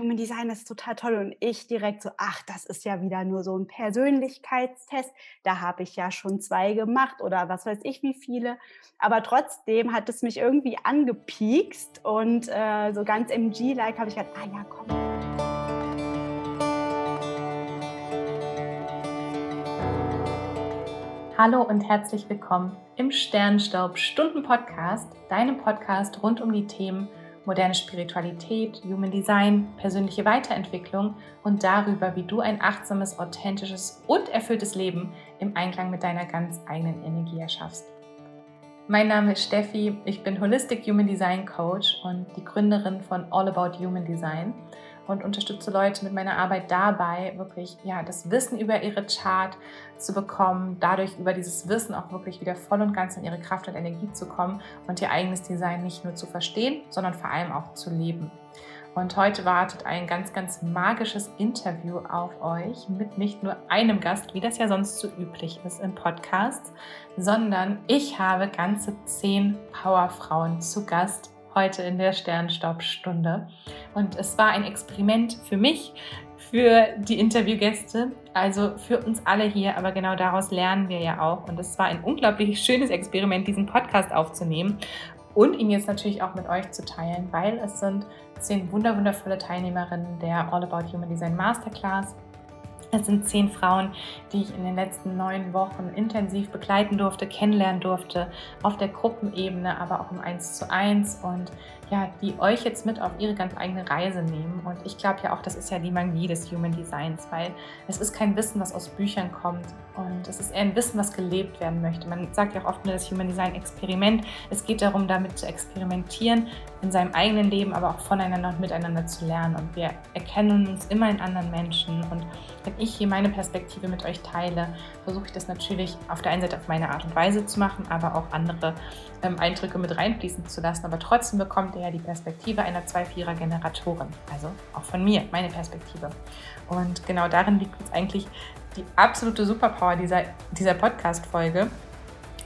Human Design ist total toll. Und ich direkt so, ach, das ist ja wieder nur so ein Persönlichkeitstest. Da habe ich ja schon zwei gemacht oder was weiß ich wie viele. Aber trotzdem hat es mich irgendwie angepiekst und äh, so ganz MG-like habe ich gedacht, ah ja, komm. Hallo und herzlich willkommen im Sternstaub Stunden Podcast, deinem Podcast rund um die Themen moderne Spiritualität, Human Design, persönliche Weiterentwicklung und darüber, wie du ein achtsames, authentisches und erfülltes Leben im Einklang mit deiner ganz eigenen Energie erschaffst. Mein Name ist Steffi, ich bin Holistic Human Design Coach und die Gründerin von All About Human Design und unterstütze Leute mit meiner Arbeit dabei, wirklich ja, das Wissen über ihre Chart zu bekommen, dadurch über dieses Wissen auch wirklich wieder voll und ganz in ihre Kraft und Energie zu kommen und ihr eigenes Design nicht nur zu verstehen, sondern vor allem auch zu leben. Und heute wartet ein ganz, ganz magisches Interview auf euch mit nicht nur einem Gast, wie das ja sonst so üblich ist in Podcasts, sondern ich habe ganze zehn Powerfrauen zu Gast, heute in der Sternstaubstunde. Und es war ein Experiment für mich, für die Interviewgäste, also für uns alle hier, aber genau daraus lernen wir ja auch. Und es war ein unglaublich schönes Experiment, diesen Podcast aufzunehmen und ihn jetzt natürlich auch mit euch zu teilen, weil es sind zehn wunderwundervolle Teilnehmerinnen der All About Human Design Masterclass es sind zehn Frauen, die ich in den letzten neun Wochen intensiv begleiten durfte, kennenlernen durfte, auf der Gruppenebene, aber auch im Eins zu eins. Und ja, die euch jetzt mit auf ihre ganz eigene Reise nehmen. Und ich glaube ja auch, das ist ja die Magie des Human Designs, weil es ist kein Wissen, was aus Büchern kommt und es ist eher ein Wissen, was gelebt werden möchte. Man sagt ja auch oft nur das Human Design Experiment. Es geht darum, damit zu experimentieren, in seinem eigenen Leben, aber auch voneinander und miteinander zu lernen. Und wir erkennen uns immer in anderen Menschen. Und wenn ich hier meine Perspektive mit euch teile, versuche ich das natürlich auf der einen Seite auf meine Art und Weise zu machen, aber auch andere ähm, Eindrücke mit reinfließen zu lassen. Aber trotzdem bekommt ihr ja die Perspektive einer 2-4er-Generatorin. Also auch von mir, meine Perspektive. Und genau darin liegt uns eigentlich die absolute Superpower dieser, dieser Podcast-Folge,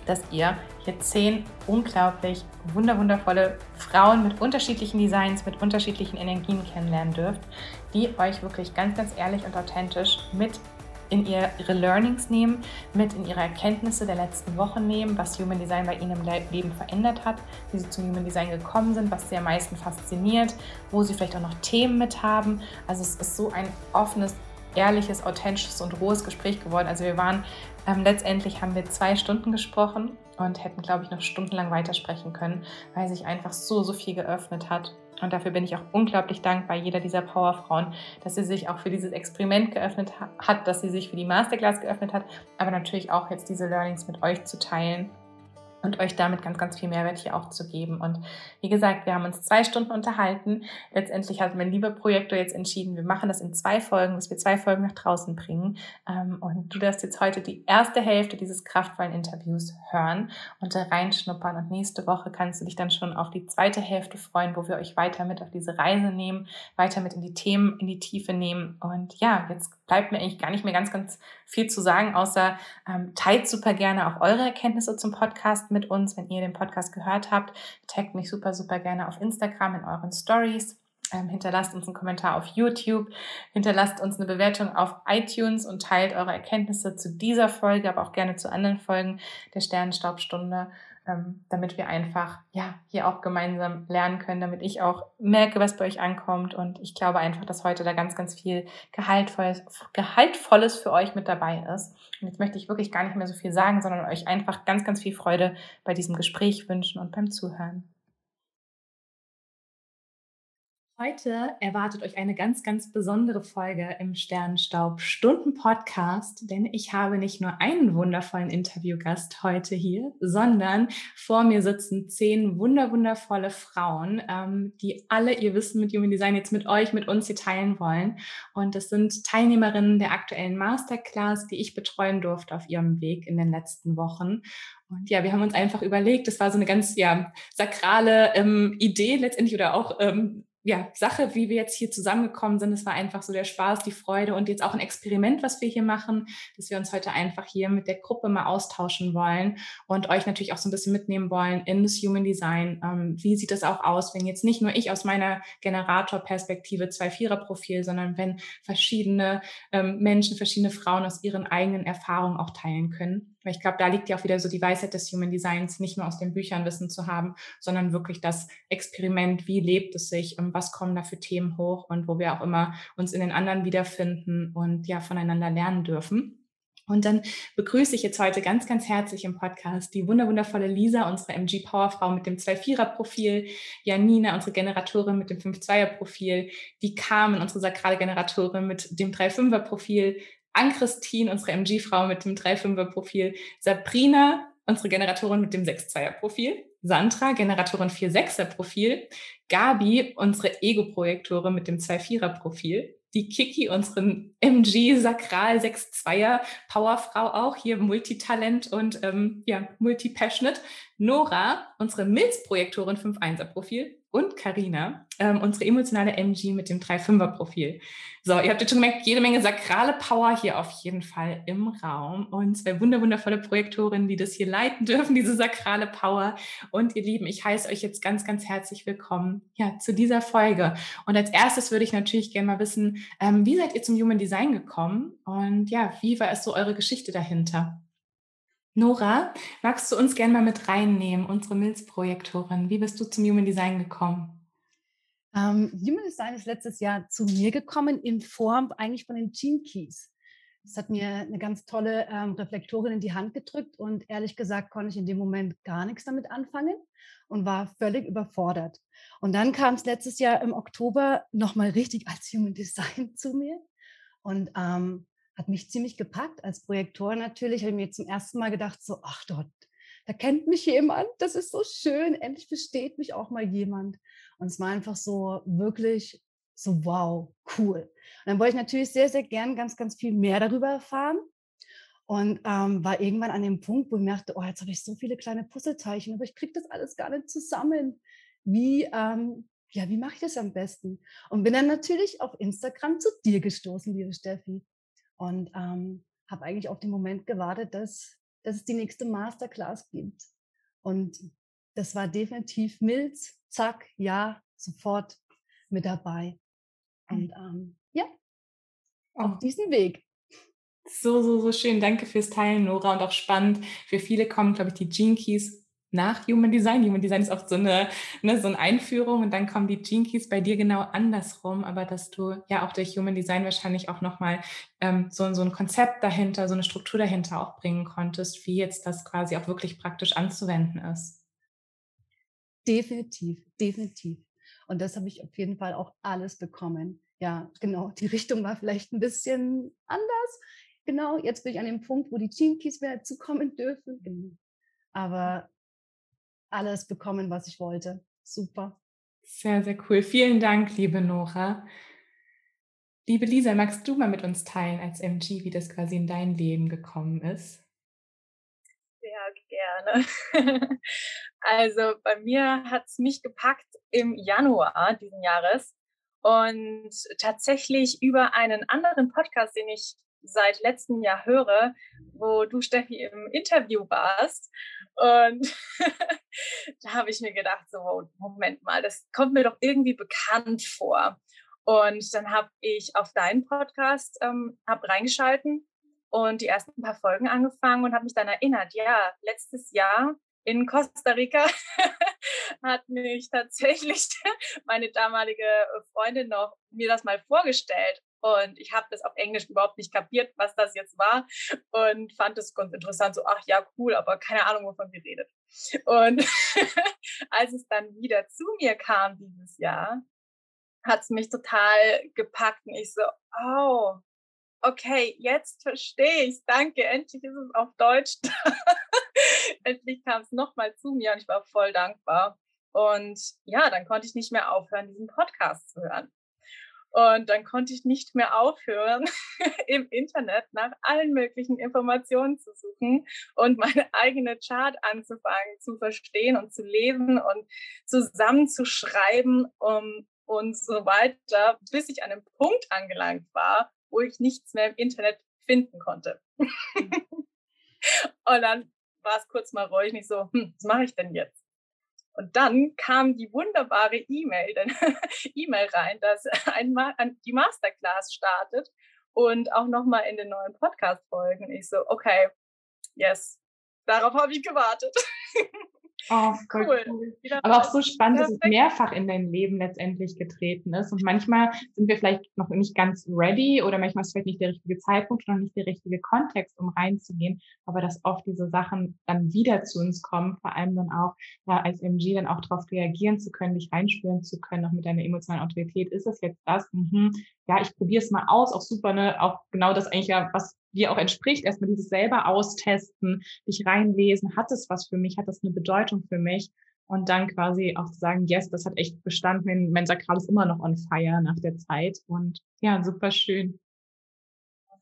dass ihr hier zehn unglaublich wunderwundervolle Frauen mit unterschiedlichen Designs, mit unterschiedlichen Energien kennenlernen dürft, die euch wirklich ganz, ganz ehrlich und authentisch mit in ihre Learnings nehmen, mit in ihre Erkenntnisse der letzten Wochen nehmen, was Human Design bei ihnen im Leben verändert hat, wie sie zum Human Design gekommen sind, was sie am meisten fasziniert, wo sie vielleicht auch noch Themen mit haben. Also es ist so ein offenes, ehrliches, authentisches und rohes Gespräch geworden. Also wir waren ähm, letztendlich haben wir zwei Stunden gesprochen und hätten, glaube ich, noch stundenlang weitersprechen können, weil sich einfach so, so viel geöffnet hat. Und dafür bin ich auch unglaublich dankbar, jeder dieser Powerfrauen, dass sie sich auch für dieses Experiment geöffnet hat, dass sie sich für die Masterclass geöffnet hat, aber natürlich auch jetzt diese Learnings mit euch zu teilen und euch damit ganz, ganz viel Mehrwert hier auch zu geben. Und wie gesagt, wir haben uns zwei Stunden unterhalten. Letztendlich hat mein lieber Projektor jetzt entschieden, wir machen das in zwei Folgen, dass wir zwei Folgen nach draußen bringen. Ähm, und du darfst jetzt heute die erste Hälfte dieses kraftvollen Interviews hören und da reinschnuppern. Und nächste Woche kannst du dich dann schon auf die zweite Hälfte freuen, wo wir euch weiter mit auf diese Reise nehmen, weiter mit in die Themen, in die Tiefe nehmen. Und ja, jetzt bleibt mir eigentlich gar nicht mehr ganz, ganz viel zu sagen, außer ähm, teilt super gerne auch eure Erkenntnisse zum Podcast mit uns, wenn ihr den Podcast gehört habt. Taggt mich super, super gerne auf Instagram in euren Stories. Ähm, hinterlasst uns einen Kommentar auf YouTube, hinterlasst uns eine Bewertung auf iTunes und teilt eure Erkenntnisse zu dieser Folge, aber auch gerne zu anderen Folgen der Sternenstaubstunde ähm, damit wir einfach ja hier auch gemeinsam lernen können, damit ich auch merke, was bei euch ankommt. Und ich glaube einfach, dass heute da ganz, ganz viel Gehaltvolles, Gehaltvolles für euch mit dabei ist. Und jetzt möchte ich wirklich gar nicht mehr so viel sagen, sondern euch einfach ganz, ganz viel Freude bei diesem Gespräch wünschen und beim Zuhören. Heute erwartet euch eine ganz, ganz besondere Folge im Sternenstaub Stunden Podcast, denn ich habe nicht nur einen wundervollen Interviewgast heute hier, sondern vor mir sitzen zehn wunderwundervolle Frauen, ähm, die alle ihr Wissen mit Human Design jetzt mit euch, mit uns hier teilen wollen. Und das sind Teilnehmerinnen der aktuellen Masterclass, die ich betreuen durfte auf ihrem Weg in den letzten Wochen. Und ja, wir haben uns einfach überlegt, das war so eine ganz ja sakrale ähm, Idee letztendlich oder auch ähm, ja, Sache, wie wir jetzt hier zusammengekommen sind. Es war einfach so der Spaß, die Freude und jetzt auch ein Experiment, was wir hier machen, dass wir uns heute einfach hier mit der Gruppe mal austauschen wollen und euch natürlich auch so ein bisschen mitnehmen wollen in das Human Design. Ähm, wie sieht das auch aus, wenn jetzt nicht nur ich aus meiner Generatorperspektive zwei Vierer-Profil, sondern wenn verschiedene ähm, Menschen, verschiedene Frauen aus ihren eigenen Erfahrungen auch teilen können. Weil ich glaube, da liegt ja auch wieder so die Weisheit des Human Designs, nicht nur aus den Büchern Wissen zu haben, sondern wirklich das Experiment, wie lebt es sich, und was kommen da für Themen hoch und wo wir auch immer uns in den anderen wiederfinden und ja voneinander lernen dürfen. Und dann begrüße ich jetzt heute ganz, ganz herzlich im Podcast die wunderwundervolle Lisa, unsere MG Powerfrau mit dem 2-4er-Profil, Janina, unsere Generatorin mit dem 5-2er-Profil, die Carmen, unsere sakrale Generatorin mit dem 3-5er-Profil, Ann-Christine, unsere MG-Frau mit dem 3-5er-Profil, Sabrina, unsere Generatorin mit dem 6-2er-Profil, Sandra, Generatorin 4-6er-Profil, Gabi, unsere Ego-Projektorin mit dem 2-4er-Profil, die Kiki, unseren MG Sakral 6-2er Powerfrau auch, hier Multitalent und ähm, ja, Multipassionate. Nora, unsere Milz-Projektorin 5-1er-Profil und Karina, ähm, unsere emotionale MG mit dem 3-5er-Profil. So, ihr habt jetzt schon gemerkt, jede Menge sakrale Power hier auf jeden Fall im Raum und zwei wunderwundervolle Projektorinnen, die das hier leiten dürfen, diese sakrale Power. Und ihr Lieben, ich heiße euch jetzt ganz, ganz herzlich willkommen ja, zu dieser Folge. Und als erstes würde ich natürlich gerne mal wissen, ähm, wie seid ihr zum Human Design gekommen und ja, wie war es so eure Geschichte dahinter? Nora, magst du uns gerne mal mit reinnehmen, unsere Milz-Projektorin? Wie bist du zum Human Design gekommen? Ähm, Human Design ist letztes Jahr zu mir gekommen in Form eigentlich von den Gene Keys. Das hat mir eine ganz tolle ähm, Reflektorin in die Hand gedrückt und ehrlich gesagt konnte ich in dem Moment gar nichts damit anfangen und war völlig überfordert. Und dann kam es letztes Jahr im Oktober nochmal richtig als Human Design zu mir und ähm, hat mich ziemlich gepackt. Als Projektor natürlich habe ich mir zum ersten Mal gedacht, so, ach dort, da kennt mich jemand, das ist so schön, endlich versteht mich auch mal jemand. Und es war einfach so wirklich so, wow, cool. Und dann wollte ich natürlich sehr, sehr gern ganz, ganz viel mehr darüber erfahren. Und ähm, war irgendwann an dem Punkt, wo ich merkte, oh, jetzt habe ich so viele kleine Puzzleteilchen, aber ich kriege das alles gar nicht zusammen. Wie, ähm, ja, wie mache ich das am besten? Und bin dann natürlich auf Instagram zu dir gestoßen, liebe Steffi und ähm, habe eigentlich auf den Moment gewartet, dass, dass es die nächste Masterclass gibt. Und das war definitiv Milz, zack, ja, sofort mit dabei. Und hm. ähm, ja, auf oh. diesen Weg. So, so, so schön. Danke fürs Teilen, Nora. Und auch spannend. Für viele kommen, glaube ich, die Gene Keys nach Human Design. Human Design ist oft so eine, ne, so eine Einführung und dann kommen die Keys bei dir genau andersrum, aber dass du ja auch durch Human Design wahrscheinlich auch nochmal ähm, so, so ein Konzept dahinter, so eine Struktur dahinter auch bringen konntest, wie jetzt das quasi auch wirklich praktisch anzuwenden ist. Definitiv, definitiv. Und das habe ich auf jeden Fall auch alles bekommen. Ja, genau. Die Richtung war vielleicht ein bisschen anders. Genau, jetzt bin ich an dem Punkt, wo die Keys mehr zukommen dürfen. Genau. Aber alles bekommen, was ich wollte. Super. Sehr, sehr cool. Vielen Dank, liebe Nora. Liebe Lisa, magst du mal mit uns teilen als MG, wie das quasi in dein Leben gekommen ist? Sehr gerne. also bei mir hat es mich gepackt im Januar diesen Jahres und tatsächlich über einen anderen Podcast, den ich seit letztem Jahr höre, wo du, Steffi, im Interview warst. Und da habe ich mir gedacht, so, Moment mal, das kommt mir doch irgendwie bekannt vor. Und dann habe ich auf deinen Podcast ähm, hab reingeschalten und die ersten paar Folgen angefangen und habe mich dann erinnert, ja, letztes Jahr in Costa Rica hat mich tatsächlich meine damalige Freundin noch mir das mal vorgestellt. Und ich habe das auf Englisch überhaupt nicht kapiert, was das jetzt war. Und fand es ganz interessant, so, ach ja, cool, aber keine Ahnung, wovon sie redet. Und als es dann wieder zu mir kam dieses Jahr, hat es mich total gepackt. Und ich so, oh, okay, jetzt verstehe ich Danke, endlich ist es auf Deutsch. endlich kam es nochmal zu mir und ich war voll dankbar. Und ja, dann konnte ich nicht mehr aufhören, diesen Podcast zu hören. Und dann konnte ich nicht mehr aufhören, im Internet nach allen möglichen Informationen zu suchen und meine eigene Chart anzufangen, zu verstehen und zu lesen und zusammenzuschreiben, um und so weiter, bis ich an einem Punkt angelangt war, wo ich nichts mehr im Internet finden konnte. und dann war es kurz mal ruhig, nicht so, hm, was mache ich denn jetzt? Und dann kam die wunderbare E-Mail, E-Mail rein, dass ein Ma die Masterclass startet und auch nochmal in den neuen Podcast-Folgen. Ich so, okay, yes, darauf habe ich gewartet. Oh, cool. cool. Aber auch so spannend, dass es mehrfach in dein Leben letztendlich getreten ist. Und manchmal sind wir vielleicht noch nicht ganz ready oder manchmal ist vielleicht nicht der richtige Zeitpunkt oder nicht der richtige Kontext, um reinzugehen. Aber dass oft diese Sachen dann wieder zu uns kommen, vor allem dann auch ja, als MG dann auch darauf reagieren zu können, dich reinspüren zu können, auch mit deiner emotionalen Autorität. Ist es jetzt das? Mhm. Ja, ich probiere es mal aus. Auch super, ne? Auch genau das eigentlich ja, was dir auch entspricht, erstmal dieses selber austesten, dich reinlesen, hat es was für mich, hat das eine Bedeutung für mich und dann quasi auch zu sagen, yes, das hat echt bestanden, mein, mein Sakral ist immer noch on fire nach der Zeit und ja, super schön.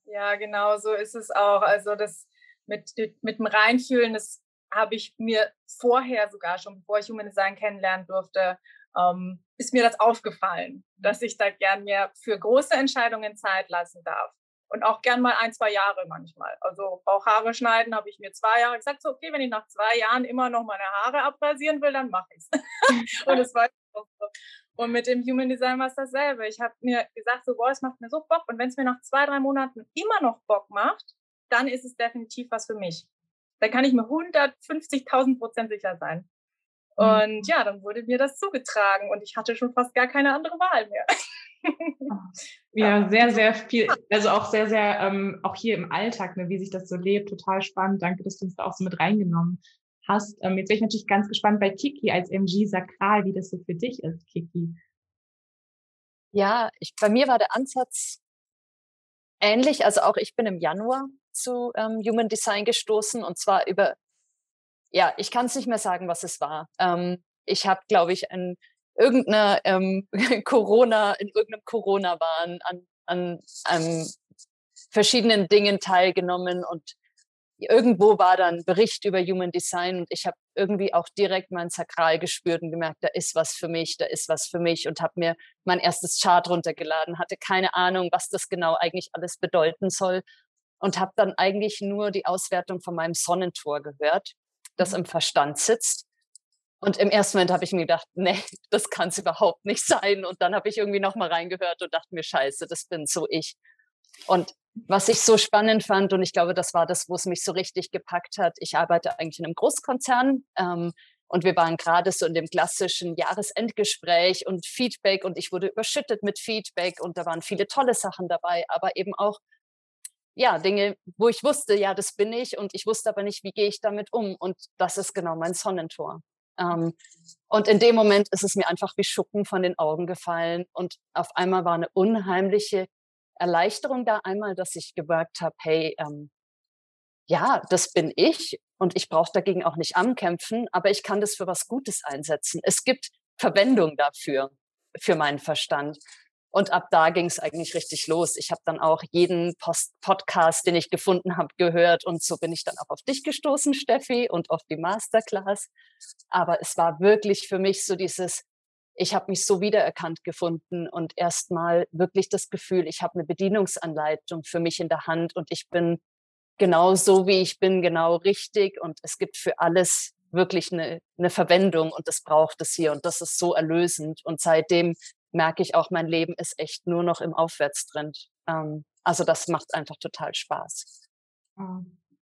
Ja, genau so ist es auch. Also das mit, mit dem Reinfühlen, das habe ich mir vorher sogar schon, bevor ich Human Design kennenlernen durfte, ähm, ist mir das aufgefallen, dass ich da gern mir für große Entscheidungen Zeit lassen darf und auch gern mal ein, zwei Jahre manchmal. Also auch Haare schneiden habe ich mir zwei Jahre gesagt, so okay, wenn ich nach zwei Jahren immer noch meine Haare abrasieren will, dann mache ich es. und es war auch so. Und mit dem Human Design war es dasselbe. Ich habe mir gesagt, so, boah, es macht mir so Bock. Und wenn es mir nach zwei, drei Monaten immer noch Bock macht, dann ist es definitiv was für mich. Dann kann ich mir 150.000 Prozent sicher sein. Mhm. Und ja, dann wurde mir das zugetragen und ich hatte schon fast gar keine andere Wahl mehr. Ja, sehr, sehr viel, also auch sehr, sehr, ähm, auch hier im Alltag, ne, wie sich das so lebt, total spannend. Danke, dass du uns da auch so mit reingenommen hast. Ähm, jetzt bin ich natürlich ganz gespannt bei Kiki als MG Sakral, wie das so für dich ist, Kiki. Ja, ich, bei mir war der Ansatz ähnlich. Also auch ich bin im Januar zu ähm, Human Design gestoßen und zwar über, ja, ich kann es nicht mehr sagen, was es war. Ähm, ich habe, glaube ich, ein irgendeiner ähm, Corona, in irgendeinem Corona-Wahn an, an, an verschiedenen Dingen teilgenommen und irgendwo war dann Bericht über Human Design und ich habe irgendwie auch direkt mein Sakral gespürt und gemerkt, da ist was für mich, da ist was für mich und habe mir mein erstes Chart runtergeladen, hatte keine Ahnung, was das genau eigentlich alles bedeuten soll und habe dann eigentlich nur die Auswertung von meinem Sonnentor gehört, das mhm. im Verstand sitzt und im ersten Moment habe ich mir gedacht, nee, das kann es überhaupt nicht sein. Und dann habe ich irgendwie nochmal reingehört und dachte mir, scheiße, das bin so ich. Und was ich so spannend fand, und ich glaube, das war das, wo es mich so richtig gepackt hat, ich arbeite eigentlich in einem Großkonzern ähm, und wir waren gerade so in dem klassischen Jahresendgespräch und Feedback und ich wurde überschüttet mit Feedback und da waren viele tolle Sachen dabei, aber eben auch ja, Dinge, wo ich wusste, ja, das bin ich und ich wusste aber nicht, wie gehe ich damit um. Und das ist genau mein Sonnentor. Ähm, und in dem Moment ist es mir einfach wie Schuppen von den Augen gefallen. Und auf einmal war eine unheimliche Erleichterung da. Einmal, dass ich gemerkt habe, hey, ähm, ja, das bin ich und ich brauche dagegen auch nicht ankämpfen, aber ich kann das für was Gutes einsetzen. Es gibt Verwendung dafür, für meinen Verstand. Und ab da ging es eigentlich richtig los. Ich habe dann auch jeden Post Podcast, den ich gefunden habe, gehört. Und so bin ich dann auch auf dich gestoßen, Steffi, und auf die Masterclass. Aber es war wirklich für mich so dieses, ich habe mich so wiedererkannt gefunden und erstmal wirklich das Gefühl, ich habe eine Bedienungsanleitung für mich in der Hand und ich bin genau so, wie ich bin, genau richtig. Und es gibt für alles wirklich eine, eine Verwendung und das braucht es hier. Und das ist so erlösend. Und seitdem merke ich auch, mein Leben ist echt nur noch im Aufwärtstrend. Ähm, also das macht einfach total Spaß.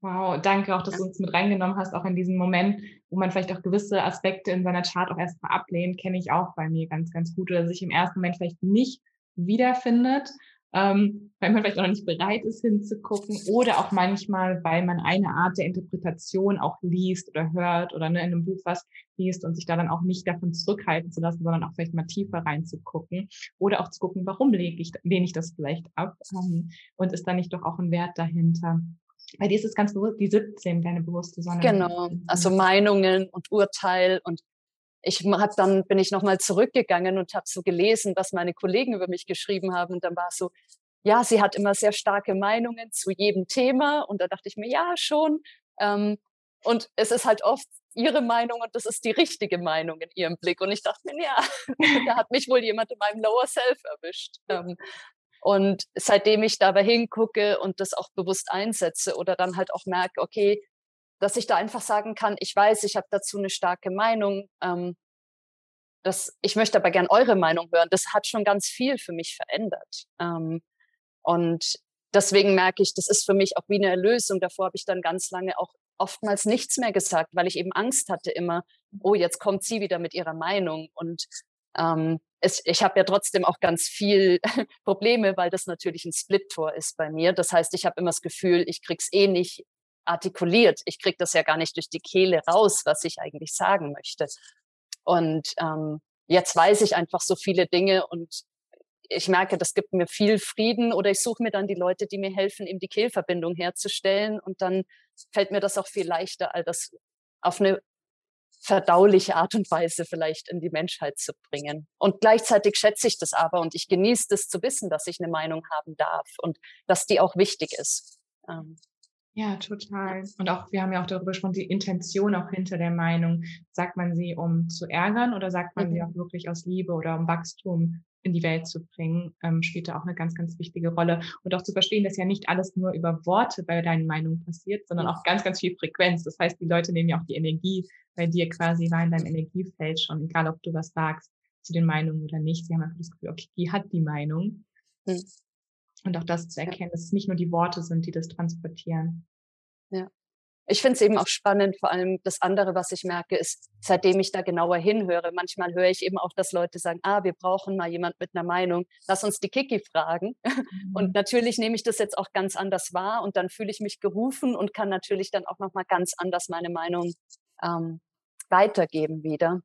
Wow, danke auch, dass du uns mit reingenommen hast, auch in diesem Moment, wo man vielleicht auch gewisse Aspekte in seiner Chart auch erstmal ablehnt, kenne ich auch bei mir ganz, ganz gut oder sich im ersten Moment vielleicht nicht wiederfindet ähm, weil man vielleicht auch noch nicht bereit ist hinzugucken oder auch manchmal, weil man eine Art der Interpretation auch liest oder hört oder ne, in einem Buch was liest und sich da dann auch nicht davon zurückhalten zu lassen, sondern auch vielleicht mal tiefer reinzugucken oder auch zu gucken, warum lege ich, lehne ich das vielleicht ab ähm, und ist da nicht doch auch ein Wert dahinter. Bei dir ist es ganz bewusst, die 17, deine bewusste Sonne. Genau, also Meinungen und Urteil und ich hab dann bin ich nochmal zurückgegangen und habe so gelesen, was meine Kollegen über mich geschrieben haben. Und dann war es so, ja, sie hat immer sehr starke Meinungen zu jedem Thema. Und da dachte ich mir, ja, schon. Ähm, Und es ist halt oft ihre Meinung und das ist die richtige Meinung in ihrem Blick. Und ich dachte mir, ja, da hat mich wohl jemand in meinem Lower Self erwischt. Ähm, und seitdem ich dabei hingucke und das auch bewusst einsetze oder dann halt auch merke, okay, dass ich da einfach sagen kann, ich weiß, ich habe dazu eine starke Meinung. Ähm, das, ich möchte aber gern eure Meinung hören. Das hat schon ganz viel für mich verändert. Ähm, und deswegen merke ich, das ist für mich auch wie eine Erlösung. Davor habe ich dann ganz lange auch oftmals nichts mehr gesagt, weil ich eben Angst hatte immer, oh, jetzt kommt sie wieder mit ihrer Meinung. Und ähm, es, ich habe ja trotzdem auch ganz viel Probleme, weil das natürlich ein Split-Tor ist bei mir. Das heißt, ich habe immer das Gefühl, ich krieg's eh nicht artikuliert. Ich krieg das ja gar nicht durch die Kehle raus, was ich eigentlich sagen möchte. Und ähm, jetzt weiß ich einfach so viele Dinge und ich merke, das gibt mir viel Frieden oder ich suche mir dann die Leute, die mir helfen, eben die Kehlverbindung herzustellen und dann fällt mir das auch viel leichter, all das auf eine verdauliche Art und Weise vielleicht in die Menschheit zu bringen. Und gleichzeitig schätze ich das aber und ich genieße das zu wissen, dass ich eine Meinung haben darf und dass die auch wichtig ist. Ähm, ja, total. Und auch, wir haben ja auch darüber gesprochen, die Intention auch hinter der Meinung. Sagt man sie, um zu ärgern oder sagt man mhm. sie auch wirklich aus Liebe oder um Wachstum in die Welt zu bringen, ähm, spielt da auch eine ganz, ganz wichtige Rolle. Und auch zu verstehen, dass ja nicht alles nur über Worte bei deinen Meinungen passiert, sondern auch ganz, ganz viel Frequenz. Das heißt, die Leute nehmen ja auch die Energie bei dir quasi war in deinem Energiefeld schon, egal ob du was sagst zu den Meinungen oder nicht. Sie haben einfach das Gefühl, okay, die hat die Meinung. Mhm. Und auch das zu erkennen, dass es nicht nur die Worte sind, die das transportieren. Ja. Ich finde es eben auch spannend, vor allem das andere, was ich merke, ist, seitdem ich da genauer hinhöre, manchmal höre ich eben auch, dass Leute sagen, ah, wir brauchen mal jemand mit einer Meinung, lass uns die Kiki fragen. Mhm. Und natürlich nehme ich das jetzt auch ganz anders wahr und dann fühle ich mich gerufen und kann natürlich dann auch nochmal ganz anders meine Meinung ähm, weitergeben wieder.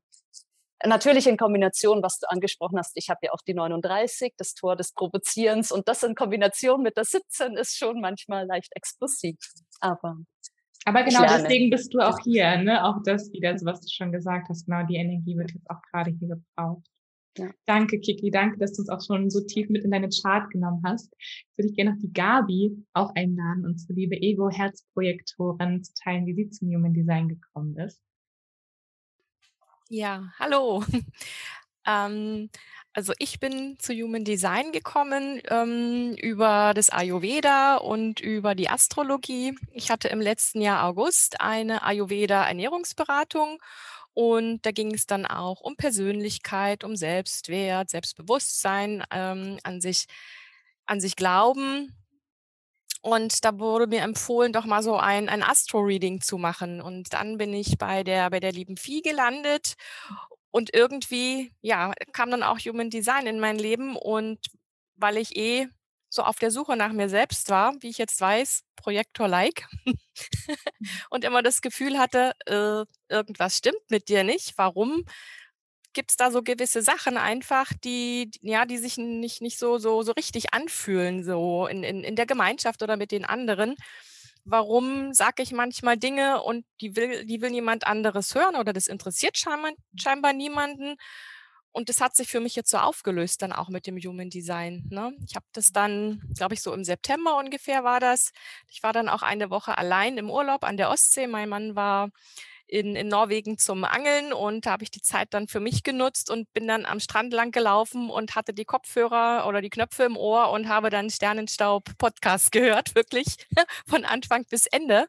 Natürlich in Kombination, was du angesprochen hast, ich habe ja auch die 39, das Tor des Provozierens und das in Kombination mit der 17 ist schon manchmal leicht explosiv. Aber, Aber genau deswegen bist du auch hier, ne? Auch das wieder, so was du schon gesagt hast, genau die Energie wird jetzt auch gerade hier gebraucht. Ja. Danke, Kiki, danke, dass du uns auch schon so tief mit in deine Chart genommen hast. Jetzt würde ich gerne noch die Gabi auch einladen, unsere liebe Ego-Herzprojektorin zu teilen, wie sie zum Human Design gekommen ist. Ja, hallo. Ähm, also ich bin zu Human Design gekommen ähm, über das Ayurveda und über die Astrologie. Ich hatte im letzten Jahr August eine Ayurveda-Ernährungsberatung und da ging es dann auch um Persönlichkeit, um Selbstwert, Selbstbewusstsein, ähm, an sich, an sich glauben. Und da wurde mir empfohlen, doch mal so ein, ein Astro-Reading zu machen. Und dann bin ich bei der, bei der lieben Vieh gelandet. Und irgendwie, ja, kam dann auch Human Design in mein Leben. Und weil ich eh so auf der Suche nach mir selbst war, wie ich jetzt weiß, Projektor-like, und immer das Gefühl hatte, äh, irgendwas stimmt mit dir nicht. Warum? Gibt es da so gewisse Sachen einfach, die, ja, die sich nicht, nicht so, so, so richtig anfühlen, so in, in, in der Gemeinschaft oder mit den anderen. Warum sage ich manchmal Dinge und die will, die will niemand anderes hören oder das interessiert scheinbar, scheinbar niemanden? Und das hat sich für mich jetzt so aufgelöst, dann auch mit dem Human Design. Ne? Ich habe das dann, glaube ich, so im September ungefähr war das. Ich war dann auch eine Woche allein im Urlaub an der Ostsee. Mein Mann war in, in Norwegen zum Angeln und da habe ich die Zeit dann für mich genutzt und bin dann am Strand lang gelaufen und hatte die Kopfhörer oder die Knöpfe im Ohr und habe dann Sternenstaub-Podcast gehört, wirklich von Anfang bis Ende.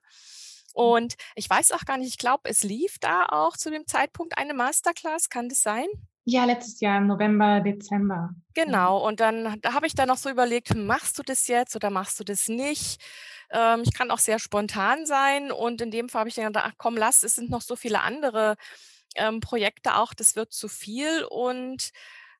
Mhm. Und ich weiß auch gar nicht, ich glaube, es lief da auch zu dem Zeitpunkt eine Masterclass, kann das sein? Ja, letztes Jahr im November, Dezember. Genau, und dann da habe ich dann noch so überlegt, machst du das jetzt oder machst du das nicht? Ähm, ich kann auch sehr spontan sein und in dem Fall habe ich gedacht, ach komm, lass, es sind noch so viele andere ähm, Projekte auch, das wird zu viel und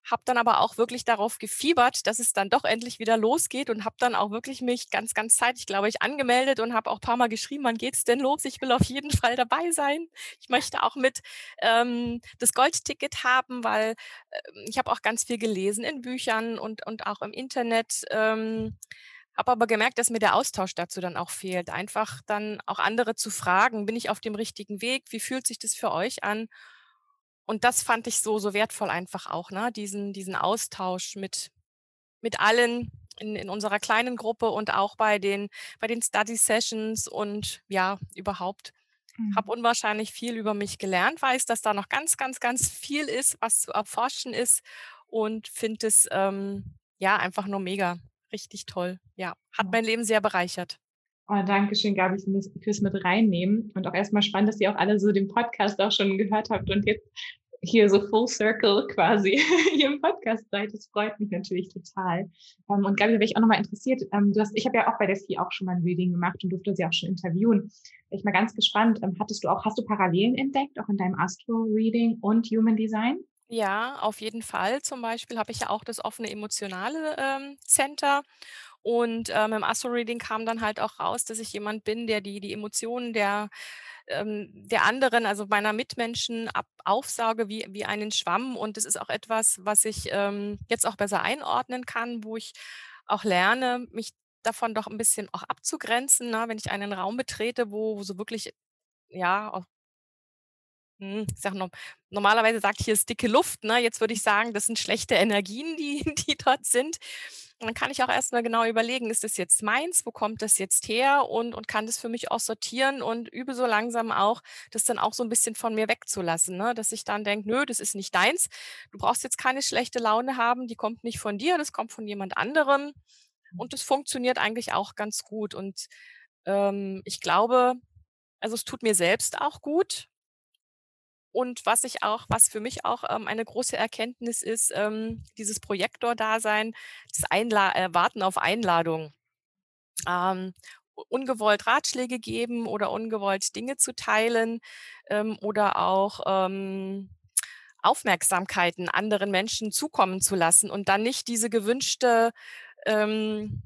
habe dann aber auch wirklich darauf gefiebert, dass es dann doch endlich wieder losgeht und habe dann auch wirklich mich ganz, ganz zeitig, glaube ich, angemeldet und habe auch ein paar Mal geschrieben, wann geht es denn los? Ich will auf jeden Fall dabei sein. Ich möchte auch mit ähm, das Goldticket haben, weil äh, ich habe auch ganz viel gelesen in Büchern und, und auch im Internet. Ähm, habe aber gemerkt, dass mir der Austausch dazu dann auch fehlt. Einfach dann auch andere zu fragen, bin ich auf dem richtigen Weg? Wie fühlt sich das für euch an? Und das fand ich so, so wertvoll einfach auch, ne? diesen, diesen Austausch mit, mit allen in, in unserer kleinen Gruppe und auch bei den, bei den Study Sessions und ja, überhaupt habe mhm. unwahrscheinlich viel über mich gelernt, weiß, dass da noch ganz, ganz, ganz viel ist, was zu erforschen ist und finde es ähm, ja einfach nur mega, richtig toll. Ja, hat mein Leben sehr bereichert. Oh, danke schön, Gabi, fürs mit reinnehmen. Und auch erstmal spannend, dass ihr auch alle so den Podcast auch schon gehört habt und jetzt hier so Full Circle quasi hier im Podcast seid. Das freut mich natürlich total. Ähm, und Gabi, wäre ich auch nochmal interessiert. Ähm, du hast, ich habe ja auch bei der FI auch schon mal ein Reading gemacht und durfte sie auch schon interviewen. Bin ich mal ganz gespannt. Ähm, hattest du auch, hast du Parallelen entdeckt, auch in deinem Astro-Reading und Human Design? Ja, auf jeden Fall. Zum Beispiel habe ich ja auch das offene emotionale ähm, Center. Und ähm, im Astro-Reading kam dann halt auch raus, dass ich jemand bin, der die, die Emotionen der ähm, der anderen, also meiner Mitmenschen ab, aufsauge wie, wie einen Schwamm. Und das ist auch etwas, was ich ähm, jetzt auch besser einordnen kann, wo ich auch lerne, mich davon doch ein bisschen auch abzugrenzen, ne? wenn ich einen Raum betrete, wo, wo so wirklich, ja, auch, ich sag noch, normalerweise sagt hier ist dicke Luft, ne? jetzt würde ich sagen, das sind schlechte Energien, die, die dort sind. Und dann kann ich auch erstmal genau überlegen, ist das jetzt meins, wo kommt das jetzt her und, und kann das für mich auch sortieren und übe so langsam auch, das dann auch so ein bisschen von mir wegzulassen, ne? dass ich dann denke, nö, das ist nicht deins, du brauchst jetzt keine schlechte Laune haben, die kommt nicht von dir, das kommt von jemand anderem und das funktioniert eigentlich auch ganz gut und ähm, ich glaube, also es tut mir selbst auch gut, und was ich auch, was für mich auch ähm, eine große Erkenntnis ist, ähm, dieses Projektor-Dasein, das Einla äh, Warten auf Einladung. Ähm, ungewollt Ratschläge geben oder ungewollt Dinge zu teilen ähm, oder auch ähm, Aufmerksamkeiten anderen Menschen zukommen zu lassen und dann nicht diese gewünschte ähm,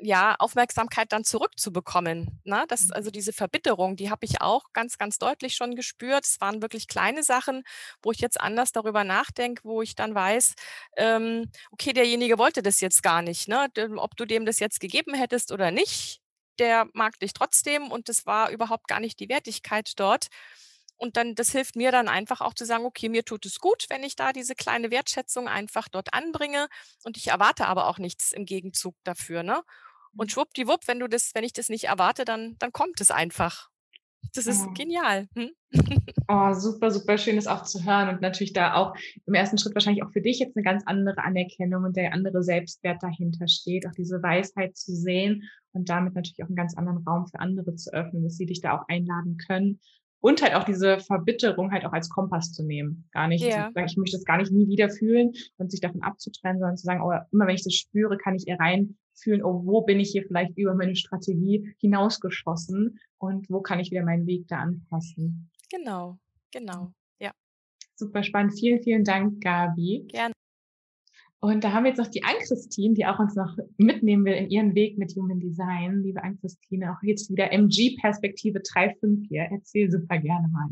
ja, Aufmerksamkeit dann zurückzubekommen. Ne? Das, mhm. also diese Verbitterung, die habe ich auch ganz, ganz deutlich schon gespürt. Es waren wirklich kleine Sachen, wo ich jetzt anders darüber nachdenke, wo ich dann weiß, ähm, okay, derjenige wollte das jetzt gar nicht. Ne? Ob du dem das jetzt gegeben hättest oder nicht, der mag dich trotzdem und das war überhaupt gar nicht die Wertigkeit dort. Und dann, das hilft mir dann einfach auch zu sagen, okay, mir tut es gut, wenn ich da diese kleine Wertschätzung einfach dort anbringe und ich erwarte aber auch nichts im Gegenzug dafür, ne? Und mhm. schwuppdiwupp, wenn du das, wenn ich das nicht erwarte, dann, dann kommt es einfach. Das ist oh. genial. Hm? Oh, super, super schön, das auch zu hören und natürlich da auch im ersten Schritt wahrscheinlich auch für dich jetzt eine ganz andere Anerkennung und der andere Selbstwert dahinter steht, auch diese Weisheit zu sehen und damit natürlich auch einen ganz anderen Raum für andere zu öffnen, dass sie dich da auch einladen können und halt auch diese Verbitterung halt auch als Kompass zu nehmen. Gar nicht yeah. ich möchte das gar nicht nie wieder fühlen und sich davon abzutrennen, sondern zu sagen, oh, immer wenn ich das spüre, kann ich eher reinfühlen, oh, wo bin ich hier vielleicht über meine Strategie hinausgeschossen und wo kann ich wieder meinen Weg da anpassen. Genau, genau, ja. Super spannend. Vielen, vielen Dank, Gabi. Gerne. Und da haben wir jetzt noch die Ann-Christine, die auch uns noch mitnehmen will in ihren Weg mit Human Design. Liebe Ann-Christine, auch jetzt wieder MG-Perspektive 3.5 hier. Erzähl super gerne mal.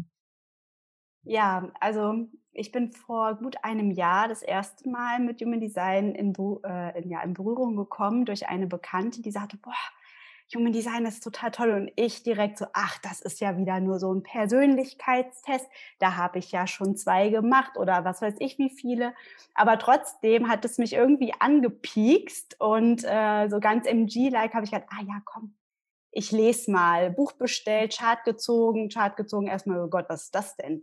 Ja, also ich bin vor gut einem Jahr das erste Mal mit Human Design in, äh, in, ja, in Berührung gekommen durch eine Bekannte, die sagte, boah, Human Design ist total toll. Und ich direkt so, ach, das ist ja wieder nur so ein Persönlichkeitstest. Da habe ich ja schon zwei gemacht oder was weiß ich wie viele. Aber trotzdem hat es mich irgendwie angepiekst und äh, so ganz MG-like habe ich gedacht, ah ja, komm, ich lese mal. Buch bestellt, Chart gezogen, Chart gezogen, erstmal, oh Gott, was ist das denn?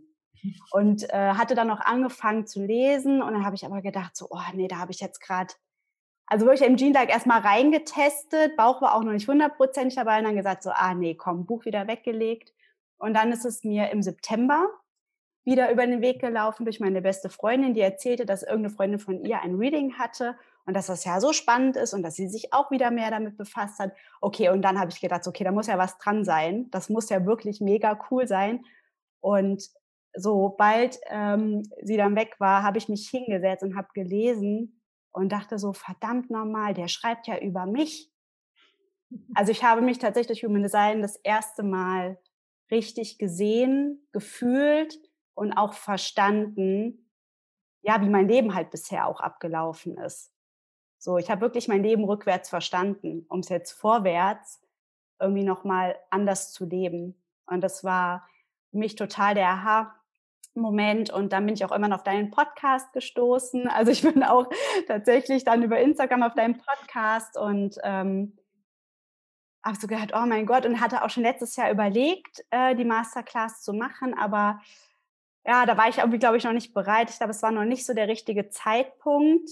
Und äh, hatte dann noch angefangen zu lesen und dann habe ich aber gedacht, so, oh nee, da habe ich jetzt gerade also wirklich im Gene-Like erstmal reingetestet, Bauch war auch noch nicht hundertprozentig dabei und dann gesagt so, ah nee, komm, Buch wieder weggelegt. Und dann ist es mir im September wieder über den Weg gelaufen durch meine beste Freundin, die erzählte, dass irgendeine Freundin von ihr ein Reading hatte und dass das ja so spannend ist und dass sie sich auch wieder mehr damit befasst hat. Okay, und dann habe ich gedacht, okay, da muss ja was dran sein. Das muss ja wirklich mega cool sein. Und sobald ähm, sie dann weg war, habe ich mich hingesetzt und habe gelesen und dachte so, verdammt normal, der schreibt ja über mich. Also ich habe mich tatsächlich Human Design das erste Mal richtig gesehen, gefühlt und auch verstanden, ja, wie mein Leben halt bisher auch abgelaufen ist. So, ich habe wirklich mein Leben rückwärts verstanden, um es jetzt vorwärts irgendwie nochmal anders zu leben. Und das war für mich total der Aha, Moment und dann bin ich auch immer noch auf deinen Podcast gestoßen. Also ich bin auch tatsächlich dann über Instagram auf deinem Podcast und ähm, habe so gedacht, oh mein Gott, und hatte auch schon letztes Jahr überlegt, äh, die Masterclass zu machen, aber ja, da war ich irgendwie, glaube ich, noch nicht bereit. Ich glaube, es war noch nicht so der richtige Zeitpunkt.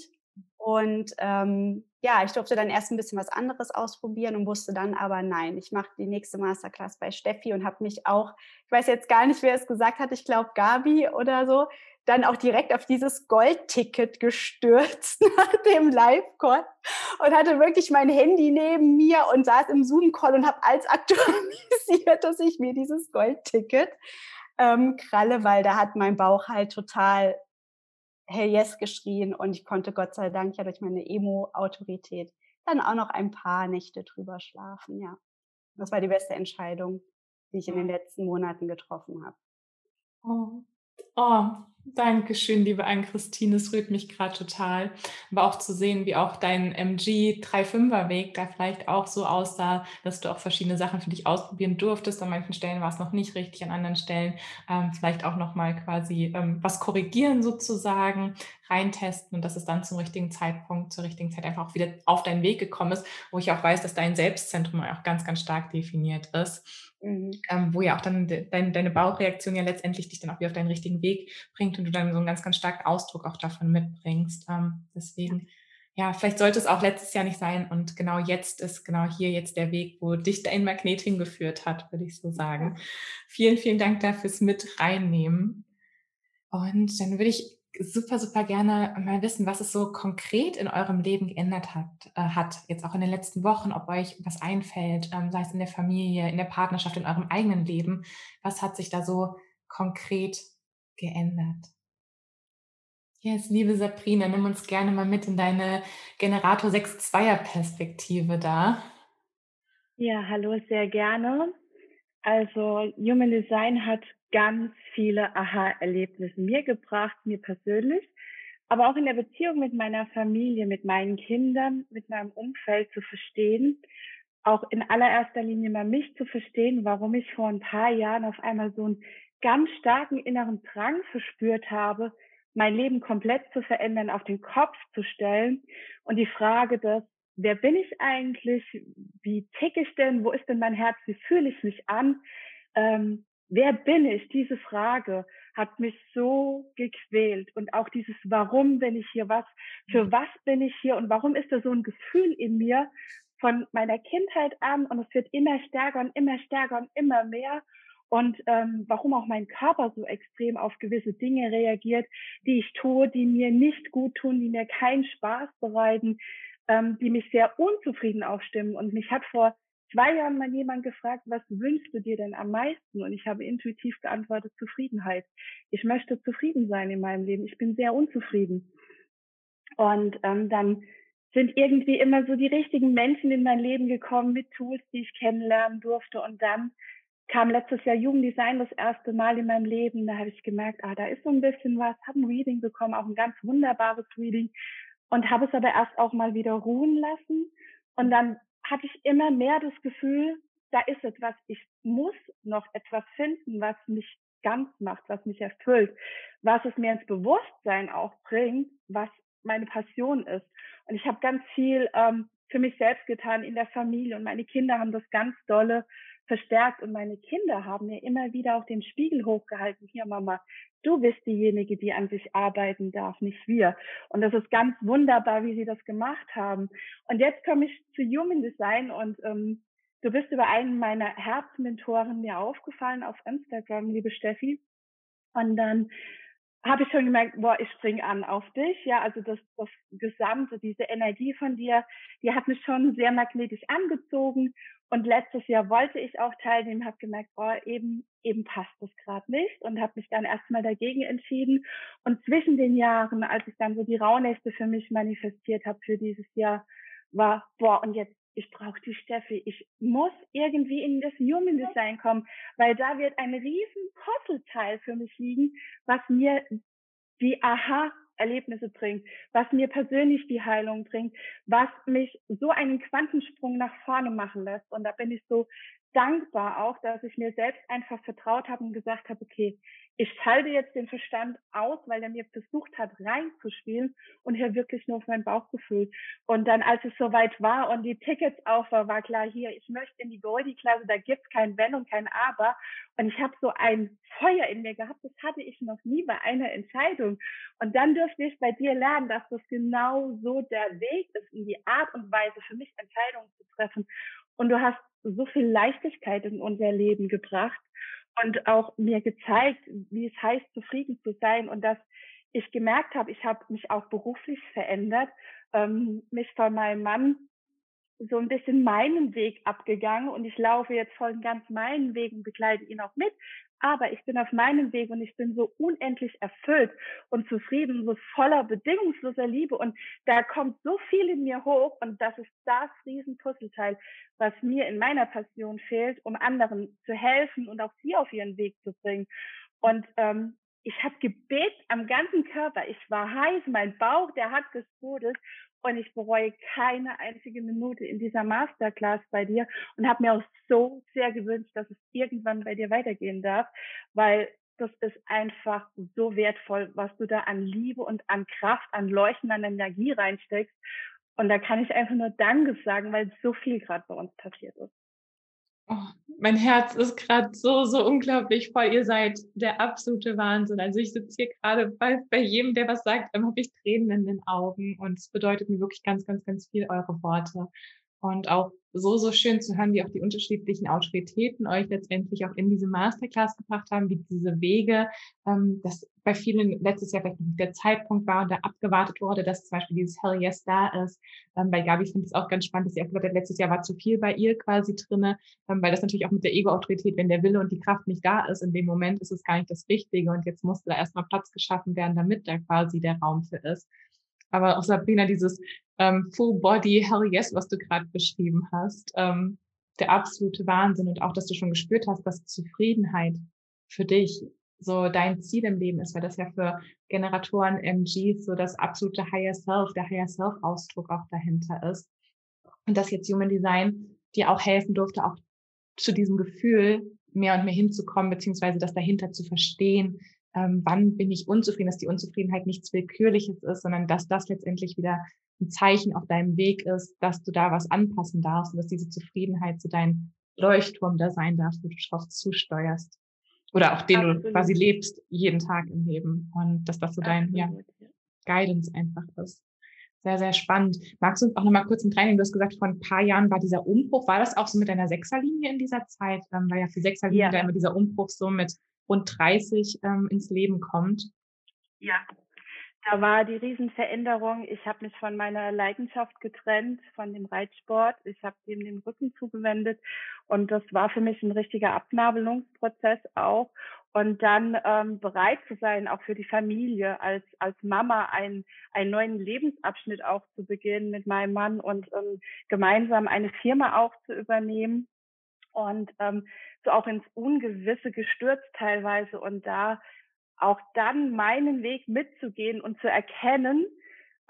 Und ähm, ja, ich durfte dann erst ein bisschen was anderes ausprobieren und wusste dann aber, nein, ich mache die nächste Masterclass bei Steffi und habe mich auch, ich weiß jetzt gar nicht, wer es gesagt hat, ich glaube Gabi oder so, dann auch direkt auf dieses Goldticket gestürzt nach dem Live-Call und hatte wirklich mein Handy neben mir und saß im Zoom-Call und habe als aktualisiert, dass ich mir dieses Goldticket ähm, kralle, weil da hat mein Bauch halt total Hell Yes geschrien und ich konnte Gott sei Dank ja durch meine Emo-Autorität dann auch noch ein paar Nächte drüber schlafen, ja. Das war die beste Entscheidung, die ich in den letzten Monaten getroffen habe. Oh. Oh, danke schön, liebe Ann-Christine. Es rührt mich gerade total. Aber auch zu sehen, wie auch dein MG 3-5er Weg da vielleicht auch so aussah, dass du auch verschiedene Sachen für dich ausprobieren durftest. An manchen Stellen war es noch nicht richtig, an anderen Stellen ähm, vielleicht auch nochmal quasi ähm, was korrigieren sozusagen, reintesten und dass es dann zum richtigen Zeitpunkt, zur richtigen Zeit einfach auch wieder auf deinen Weg gekommen ist, wo ich auch weiß, dass dein Selbstzentrum auch ganz, ganz stark definiert ist Mhm. Ähm, wo ja auch dann de, dein, deine Bauchreaktion ja letztendlich dich dann auch wieder auf deinen richtigen Weg bringt und du dann so einen ganz, ganz starken Ausdruck auch davon mitbringst. Ähm, deswegen, ja, vielleicht sollte es auch letztes Jahr nicht sein und genau jetzt ist genau hier jetzt der Weg, wo dich dein Magnet hingeführt hat, würde ich so sagen. Vielen, vielen Dank dafür fürs Mit reinnehmen. Und dann würde ich super, super gerne mal wissen, was es so konkret in eurem Leben geändert hat, äh, hat, jetzt auch in den letzten Wochen, ob euch was einfällt, ähm, sei es in der Familie, in der Partnerschaft, in eurem eigenen Leben. Was hat sich da so konkret geändert? Yes, liebe Sabrina, nimm uns gerne mal mit in deine Generator 6-2er Perspektive da. Ja, hallo, sehr gerne. Also Human Design hat ganz viele Aha-Erlebnisse mir gebracht, mir persönlich, aber auch in der Beziehung mit meiner Familie, mit meinen Kindern, mit meinem Umfeld zu verstehen, auch in allererster Linie mal mich zu verstehen, warum ich vor ein paar Jahren auf einmal so einen ganz starken inneren Drang verspürt habe, mein Leben komplett zu verändern, auf den Kopf zu stellen und die Frage des, wer bin ich eigentlich? Wie tick ich denn? Wo ist denn mein Herz? Wie fühle ich mich an? Ähm, wer bin ich? Diese Frage hat mich so gequält. Und auch dieses Warum bin ich hier? Was, für mhm. was bin ich hier? Und warum ist da so ein Gefühl in mir von meiner Kindheit an? Und es wird immer stärker und immer stärker und immer mehr. Und ähm, warum auch mein Körper so extrem auf gewisse Dinge reagiert, die ich tue, die mir nicht gut tun, die mir keinen Spaß bereiten, ähm, die mich sehr unzufrieden aufstimmen. Und mich hat vor zwei Jahren mal jemand gefragt, was wünschst du dir denn am meisten? Und ich habe intuitiv geantwortet, Zufriedenheit. Ich möchte zufrieden sein in meinem Leben. Ich bin sehr unzufrieden. Und ähm, dann sind irgendwie immer so die richtigen Menschen in mein Leben gekommen mit Tools, die ich kennenlernen durfte. Und dann kam letztes Jahr Jugenddesign das erste Mal in meinem Leben. Da habe ich gemerkt, ah, da ist so ein bisschen was, habe ein Reading bekommen, auch ein ganz wunderbares Reading und habe es aber erst auch mal wieder ruhen lassen. Und dann hatte ich immer mehr das Gefühl, da ist etwas, ich muss noch etwas finden, was mich ganz macht, was mich erfüllt, was es mir ins Bewusstsein auch bringt, was meine Passion ist. Und ich habe ganz viel ähm, für mich selbst getan in der Familie und meine Kinder haben das ganz dolle verstärkt und meine Kinder haben mir immer wieder auch den Spiegel hochgehalten. Hier, Mama, du bist diejenige, die an sich arbeiten darf, nicht wir. Und das ist ganz wunderbar, wie sie das gemacht haben. Und jetzt komme ich zu Human Design und ähm, du bist über einen meiner Herzmentoren mir aufgefallen auf Instagram, liebe Steffi. Und dann habe ich schon gemerkt, boah, ich spring an auf dich. Ja, also das, das Gesamte, diese Energie von dir, die hat mich schon sehr magnetisch angezogen. Und letztes Jahr wollte ich auch teilnehmen, habe gemerkt, oh, eben, eben passt das gerade nicht und habe mich dann erstmal dagegen entschieden. Und zwischen den Jahren, als ich dann so die Rauhnächte für mich manifestiert habe für dieses Jahr, war, boah, und jetzt, ich brauche die Steffi, ich muss irgendwie in das Human Design kommen, weil da wird ein riesen Puzzleteil für mich liegen, was mir die Aha Erlebnisse bringt, was mir persönlich die Heilung bringt, was mich so einen Quantensprung nach vorne machen lässt. Und da bin ich so dankbar auch, dass ich mir selbst einfach vertraut habe und gesagt habe, okay, ich schalte jetzt den Verstand aus, weil er mir versucht hat, reinzuspielen und hier wirklich nur auf mein Bauchgefühl. Und dann, als es soweit war und die Tickets auf war, war klar, hier, ich möchte in die Goldie-Klasse, da gibt's kein Wenn und kein Aber. Und ich habe so ein Feuer in mir gehabt, das hatte ich noch nie bei einer Entscheidung. Und dann dürfte ich bei dir lernen, dass das genau so der Weg ist, in die Art und Weise für mich Entscheidungen zu treffen. Und du hast so viel Leichtigkeit in unser Leben gebracht und auch mir gezeigt, wie es heißt, zufrieden zu sein und dass ich gemerkt habe, ich habe mich auch beruflich verändert, ähm, mich von meinem Mann so ein bisschen meinen Weg abgegangen und ich laufe jetzt voll ganz meinen Weg und begleite ihn auch mit, aber ich bin auf meinem Weg und ich bin so unendlich erfüllt und zufrieden, so voller bedingungsloser Liebe und da kommt so viel in mir hoch und das ist das Riesenpuzzleteil, was mir in meiner Passion fehlt, um anderen zu helfen und auch sie auf ihren Weg zu bringen. Und ähm, ich habe Gebet am ganzen Körper. Ich war heiß, mein Bauch, der hat gesprudelt und ich bereue keine einzige Minute in dieser Masterclass bei dir und habe mir auch so sehr gewünscht, dass es irgendwann bei dir weitergehen darf, weil das ist einfach so wertvoll, was du da an Liebe und an Kraft, an Leuchten, an Energie reinsteckst. Und da kann ich einfach nur Danke sagen, weil so viel gerade bei uns passiert ist. Oh, mein Herz ist gerade so, so unglaublich voll. Ihr seid der absolute Wahnsinn. Also ich sitze hier gerade bei, bei jedem, der was sagt, habe ich Tränen in den Augen und es bedeutet mir wirklich ganz, ganz, ganz viel eure Worte. Und auch so, so schön zu hören, wie auch die unterschiedlichen Autoritäten euch letztendlich auch in diese Masterclass gebracht haben, wie diese Wege, ähm, dass bei vielen letztes Jahr vielleicht nicht der Zeitpunkt war und da abgewartet wurde, dass zum Beispiel dieses Hell Yes da ist. Ähm, bei Gabi finde ich es auch ganz spannend, dass sie auch gesagt hat, letztes Jahr war zu viel bei ihr quasi drinne, ähm, weil das natürlich auch mit der Ego-Autorität, wenn der Wille und die Kraft nicht da ist, in dem Moment ist es gar nicht das Richtige und jetzt musste da erstmal Platz geschaffen werden, damit da quasi der Raum für ist. Aber auch Sabrina, dieses ähm, Full Body Hell Yes, was du gerade beschrieben hast, ähm, der absolute Wahnsinn und auch, dass du schon gespürt hast, dass Zufriedenheit für dich so dein Ziel im Leben ist, weil das ja für Generatoren MGs so das absolute Higher Self, der Higher Self Ausdruck auch dahinter ist. Und dass jetzt Human Design dir auch helfen durfte, auch zu diesem Gefühl mehr und mehr hinzukommen, beziehungsweise das dahinter zu verstehen, ähm, wann bin ich unzufrieden, dass die Unzufriedenheit nichts Willkürliches ist, sondern dass das letztendlich wieder ein Zeichen auf deinem Weg ist, dass du da was anpassen darfst und dass diese Zufriedenheit zu deinem Leuchtturm da sein darf, wo du drauf zusteuerst. Oder auch den Absolut. du quasi lebst jeden Tag im Leben. Und dass das so dein ja, Guidance einfach ist. Sehr, sehr spannend. Magst du uns auch nochmal kurz mit reinnehmen? Du hast gesagt, vor ein paar Jahren war dieser Umbruch. War das auch so mit deiner Sechserlinie in dieser Zeit? Ähm, weil ja für Sechserlinie ja. da immer dieser Umbruch so mit rund 30 ähm, ins Leben kommt. Ja, da war die Riesenveränderung. Ich habe mich von meiner Leidenschaft getrennt, von dem Reitsport. Ich habe dem den Rücken zugewendet und das war für mich ein richtiger Abnabelungsprozess auch. Und dann ähm, bereit zu sein, auch für die Familie, als, als Mama einen, einen neuen Lebensabschnitt auch zu beginnen mit meinem Mann und ähm, gemeinsam eine Firma auch zu übernehmen und ähm, so auch ins Ungewisse gestürzt teilweise und da auch dann meinen Weg mitzugehen und zu erkennen,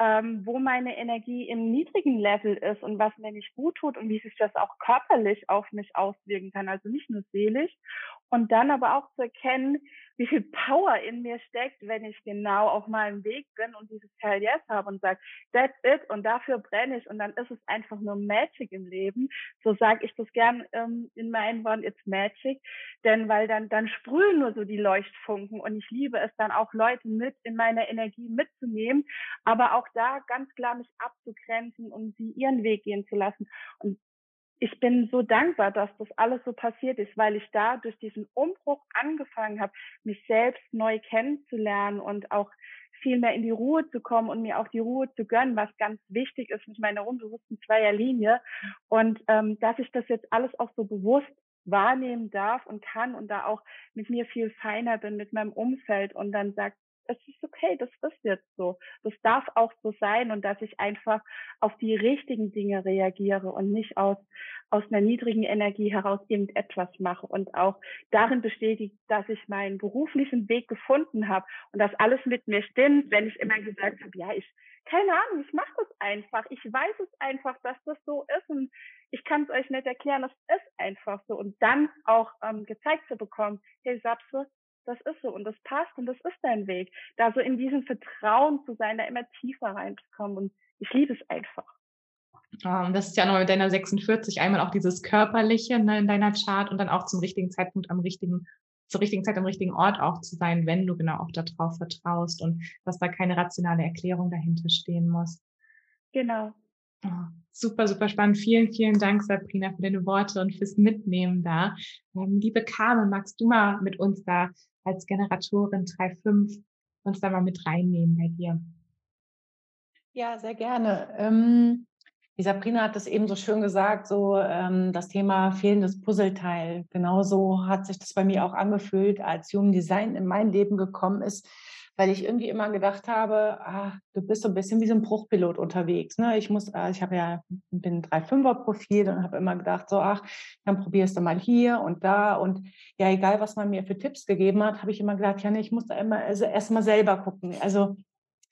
ähm, wo meine Energie im niedrigen Level ist und was mir nicht gut tut und wie sich das auch körperlich auf mich auswirken kann, also nicht nur seelisch. Und dann aber auch zu erkennen, wie viel Power in mir steckt, wenn ich genau auf meinem Weg bin und dieses Hell Yes habe und sage, that's it und dafür brenne ich und dann ist es einfach nur Magic im Leben. So sage ich das gern ähm, in meinen Worten, it's Magic, denn weil dann, dann sprühen nur so die Leuchtfunken und ich liebe es dann auch Leute mit in meiner Energie mitzunehmen, aber auch da ganz klar mich abzugrenzen und sie ihren Weg gehen zu lassen. Und ich bin so dankbar, dass das alles so passiert ist, weil ich da durch diesen Umbruch angefangen habe, mich selbst neu kennenzulernen und auch viel mehr in die Ruhe zu kommen und mir auch die Ruhe zu gönnen, was ganz wichtig ist mit meiner unbewussten Zweierlinie. Und ähm, dass ich das jetzt alles auch so bewusst wahrnehmen darf und kann und da auch mit mir viel feiner bin, mit meinem Umfeld und dann sagt, es ist okay, das ist jetzt so. Das darf auch so sein und dass ich einfach auf die richtigen Dinge reagiere und nicht aus, aus einer niedrigen Energie heraus irgendetwas mache und auch darin bestätigt, dass ich meinen beruflichen Weg gefunden habe und dass alles mit mir stimmt, wenn ich immer gesagt habe, ja, ich, keine Ahnung, ich mache das einfach. Ich weiß es einfach, dass das so ist und ich kann es euch nicht erklären, das ist einfach so. Und dann auch ähm, gezeigt zu bekommen, hey Sapse, das ist so und das passt und das ist dein Weg. Da so in diesem Vertrauen zu sein, da immer tiefer reinzukommen und ich liebe es einfach. Um, das ist ja nochmal mit deiner 46 einmal auch dieses Körperliche ne, in deiner Chart und dann auch zum richtigen Zeitpunkt am richtigen, zur richtigen Zeit am richtigen Ort auch zu sein, wenn du genau auch darauf vertraust und dass da keine rationale Erklärung dahinter stehen muss. Genau. Oh, super, super spannend. Vielen, vielen Dank, Sabrina, für deine Worte und fürs Mitnehmen da. Ähm, liebe Carmen, magst du mal mit uns da als Generatorin 3.5 uns da mal mit reinnehmen bei dir? Ja, sehr gerne. Ähm, die Sabrina hat es eben so schön gesagt, so ähm, das Thema fehlendes Puzzleteil. Genauso hat sich das bei mir auch angefühlt, als Human Design in mein Leben gekommen ist, weil ich irgendwie immer gedacht habe, ah, du bist so ein bisschen wie so ein Bruchpilot unterwegs. Ne? Ich muss, äh, ich habe ja, bin 3-5er-Profil und habe immer gedacht, so, ach, dann probierst du mal hier und da. Und ja, egal, was man mir für Tipps gegeben hat, habe ich immer gedacht, ja, nee, ich muss da immer also erst mal selber gucken. Also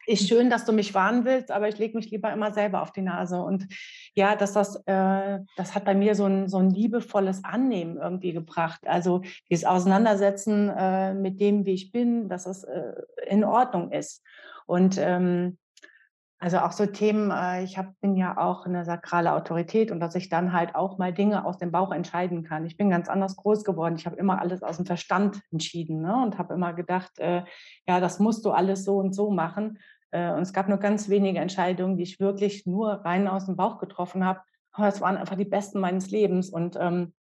ist schön, dass du mich warnen willst, aber ich lege mich lieber immer selber auf die Nase. Und ja, dass das, äh, das hat bei mir so ein, so ein liebevolles Annehmen irgendwie gebracht. Also dieses Auseinandersetzen äh, mit dem, wie ich bin, dass es äh, in Ordnung ist. Und ähm, also auch so Themen, äh, ich hab, bin ja auch eine sakrale Autorität und dass ich dann halt auch mal Dinge aus dem Bauch entscheiden kann. Ich bin ganz anders groß geworden. Ich habe immer alles aus dem Verstand entschieden ne? und habe immer gedacht, äh, ja, das musst du alles so und so machen. Äh, und es gab nur ganz wenige Entscheidungen, die ich wirklich nur rein aus dem Bauch getroffen habe. Aber es waren einfach die besten meines Lebens. Und ähm,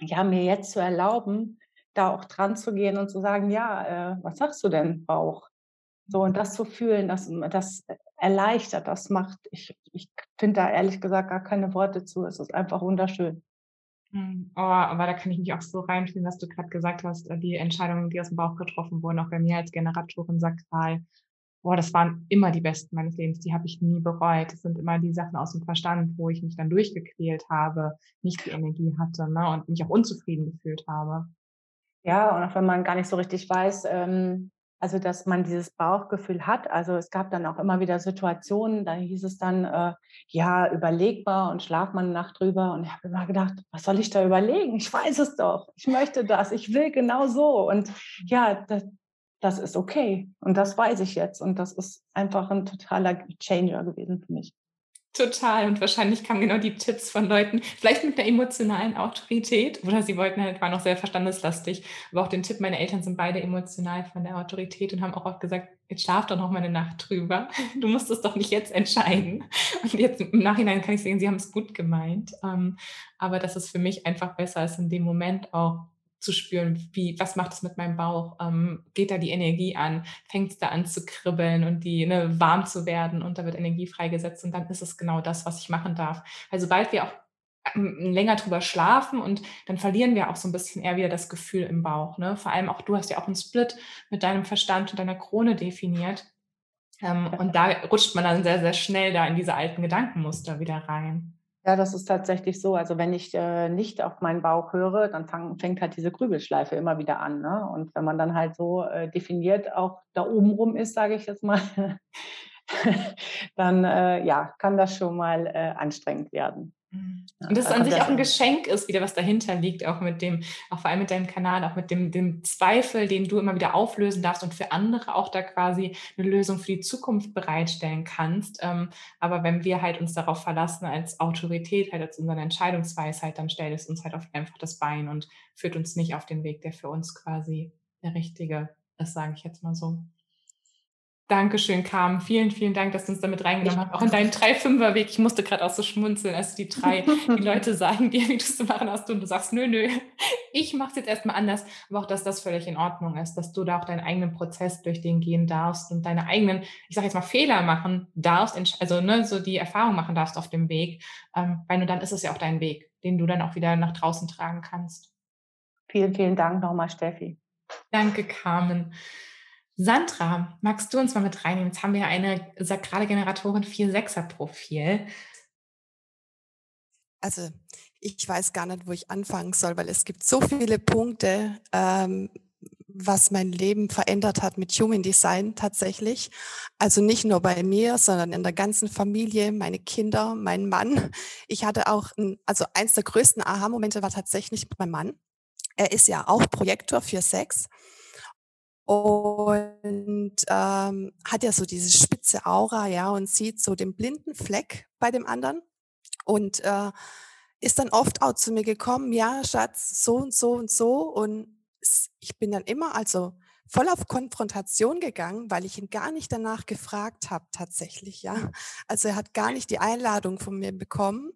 ja, mir jetzt zu erlauben, da auch dran zu gehen und zu sagen, ja, äh, was sagst du denn, Bauch? So, und das zu fühlen, das, das erleichtert, das macht, ich, ich finde da ehrlich gesagt gar keine Worte zu. Es ist einfach wunderschön. Oh, aber da kann ich mich auch so reinfühlen, was du gerade gesagt hast, äh, die Entscheidungen, die aus dem Bauch getroffen wurden, auch bei mir als Generatorin sakral. Boah, das waren immer die besten meines Lebens, die habe ich nie bereut. Das sind immer die Sachen aus dem Verstand, wo ich mich dann durchgequält habe, nicht die Energie hatte ne, und mich auch unzufrieden gefühlt habe. Ja, und auch wenn man gar nicht so richtig weiß, ähm, also dass man dieses Bauchgefühl hat. Also es gab dann auch immer wieder Situationen, da hieß es dann, äh, ja, überlegbar und schlaf mal eine Nacht drüber. Und ich habe immer gedacht, was soll ich da überlegen? Ich weiß es doch. Ich möchte das. Ich will genau so. Und ja, das, das ist okay. Und das weiß ich jetzt. Und das ist einfach ein totaler Changer gewesen für mich. Total. Und wahrscheinlich kamen genau die Tipps von Leuten, vielleicht mit einer emotionalen Autorität, oder sie wollten halt, waren auch sehr verstandeslastig. Aber auch den Tipp, meine Eltern sind beide emotional von der Autorität und haben auch oft gesagt, jetzt schlaf doch noch mal eine Nacht drüber. Du musst es doch nicht jetzt entscheiden. Und jetzt im Nachhinein kann ich sehen, sie haben es gut gemeint. Ähm, aber das ist für mich einfach besser, als in dem Moment auch zu spüren, wie, was macht es mit meinem Bauch? Ähm, geht da die Energie an? Fängt es da an zu kribbeln und die ne, warm zu werden und da wird Energie freigesetzt und dann ist es genau das, was ich machen darf. Weil sobald wir auch ähm, länger drüber schlafen und dann verlieren wir auch so ein bisschen eher wieder das Gefühl im Bauch. Ne? Vor allem auch du hast ja auch einen Split mit deinem Verstand und deiner Krone definiert. Ähm, und da rutscht man dann sehr, sehr schnell da in diese alten Gedankenmuster wieder rein. Ja, das ist tatsächlich so. Also wenn ich äh, nicht auf meinen Bauch höre, dann fang, fängt halt diese Grübelschleife immer wieder an. Ne? Und wenn man dann halt so äh, definiert auch da oben rum ist, sage ich jetzt mal, dann äh, ja, kann das schon mal äh, anstrengend werden. Mhm. Und das an sich auch ein Geschenk ist, wieder was dahinter liegt, auch mit dem, auch vor allem mit deinem Kanal, auch mit dem, dem Zweifel, den du immer wieder auflösen darfst und für andere auch da quasi eine Lösung für die Zukunft bereitstellen kannst. Ähm, aber wenn wir halt uns darauf verlassen als Autorität, halt als unsere Entscheidungsweisheit, dann stellt es uns halt auf einfach das Bein und führt uns nicht auf den Weg, der für uns quasi der richtige ist, sage ich jetzt mal so. Dankeschön, Carmen. Vielen, vielen Dank, dass du uns damit reingenommen hast. Auch in deinen 3-5er-Weg. Ich musste gerade auch so schmunzeln, als die drei, die Leute sagen dir, wie du es zu machen hast und du sagst, nö, nö, ich mache es jetzt erstmal anders. Aber auch, dass das völlig in Ordnung ist, dass du da auch deinen eigenen Prozess durch den gehen darfst und deine eigenen, ich sage jetzt mal, Fehler machen darfst, also ne, so die Erfahrung machen darfst auf dem Weg. Ähm, weil nur dann ist es ja auch dein Weg, den du dann auch wieder nach draußen tragen kannst. Vielen, vielen Dank nochmal, Steffi. Danke, Carmen. Sandra, magst du uns mal mit reinnehmen? Jetzt haben wir eine sakrale Generatorin 4-6er-Profil. Also ich weiß gar nicht, wo ich anfangen soll, weil es gibt so viele Punkte, ähm, was mein Leben verändert hat mit Human Design tatsächlich. Also nicht nur bei mir, sondern in der ganzen Familie, meine Kinder, mein Mann. Ich hatte auch, ein, also eins der größten Aha-Momente war tatsächlich meinem Mann. Er ist ja auch Projektor für Sex und ähm, hat ja so diese spitze Aura, ja, und sieht so den blinden Fleck bei dem anderen. Und äh, ist dann oft auch zu mir gekommen, ja, Schatz, so und so und so. Und ich bin dann immer also voll auf Konfrontation gegangen, weil ich ihn gar nicht danach gefragt habe tatsächlich, ja. Also er hat gar nicht die Einladung von mir bekommen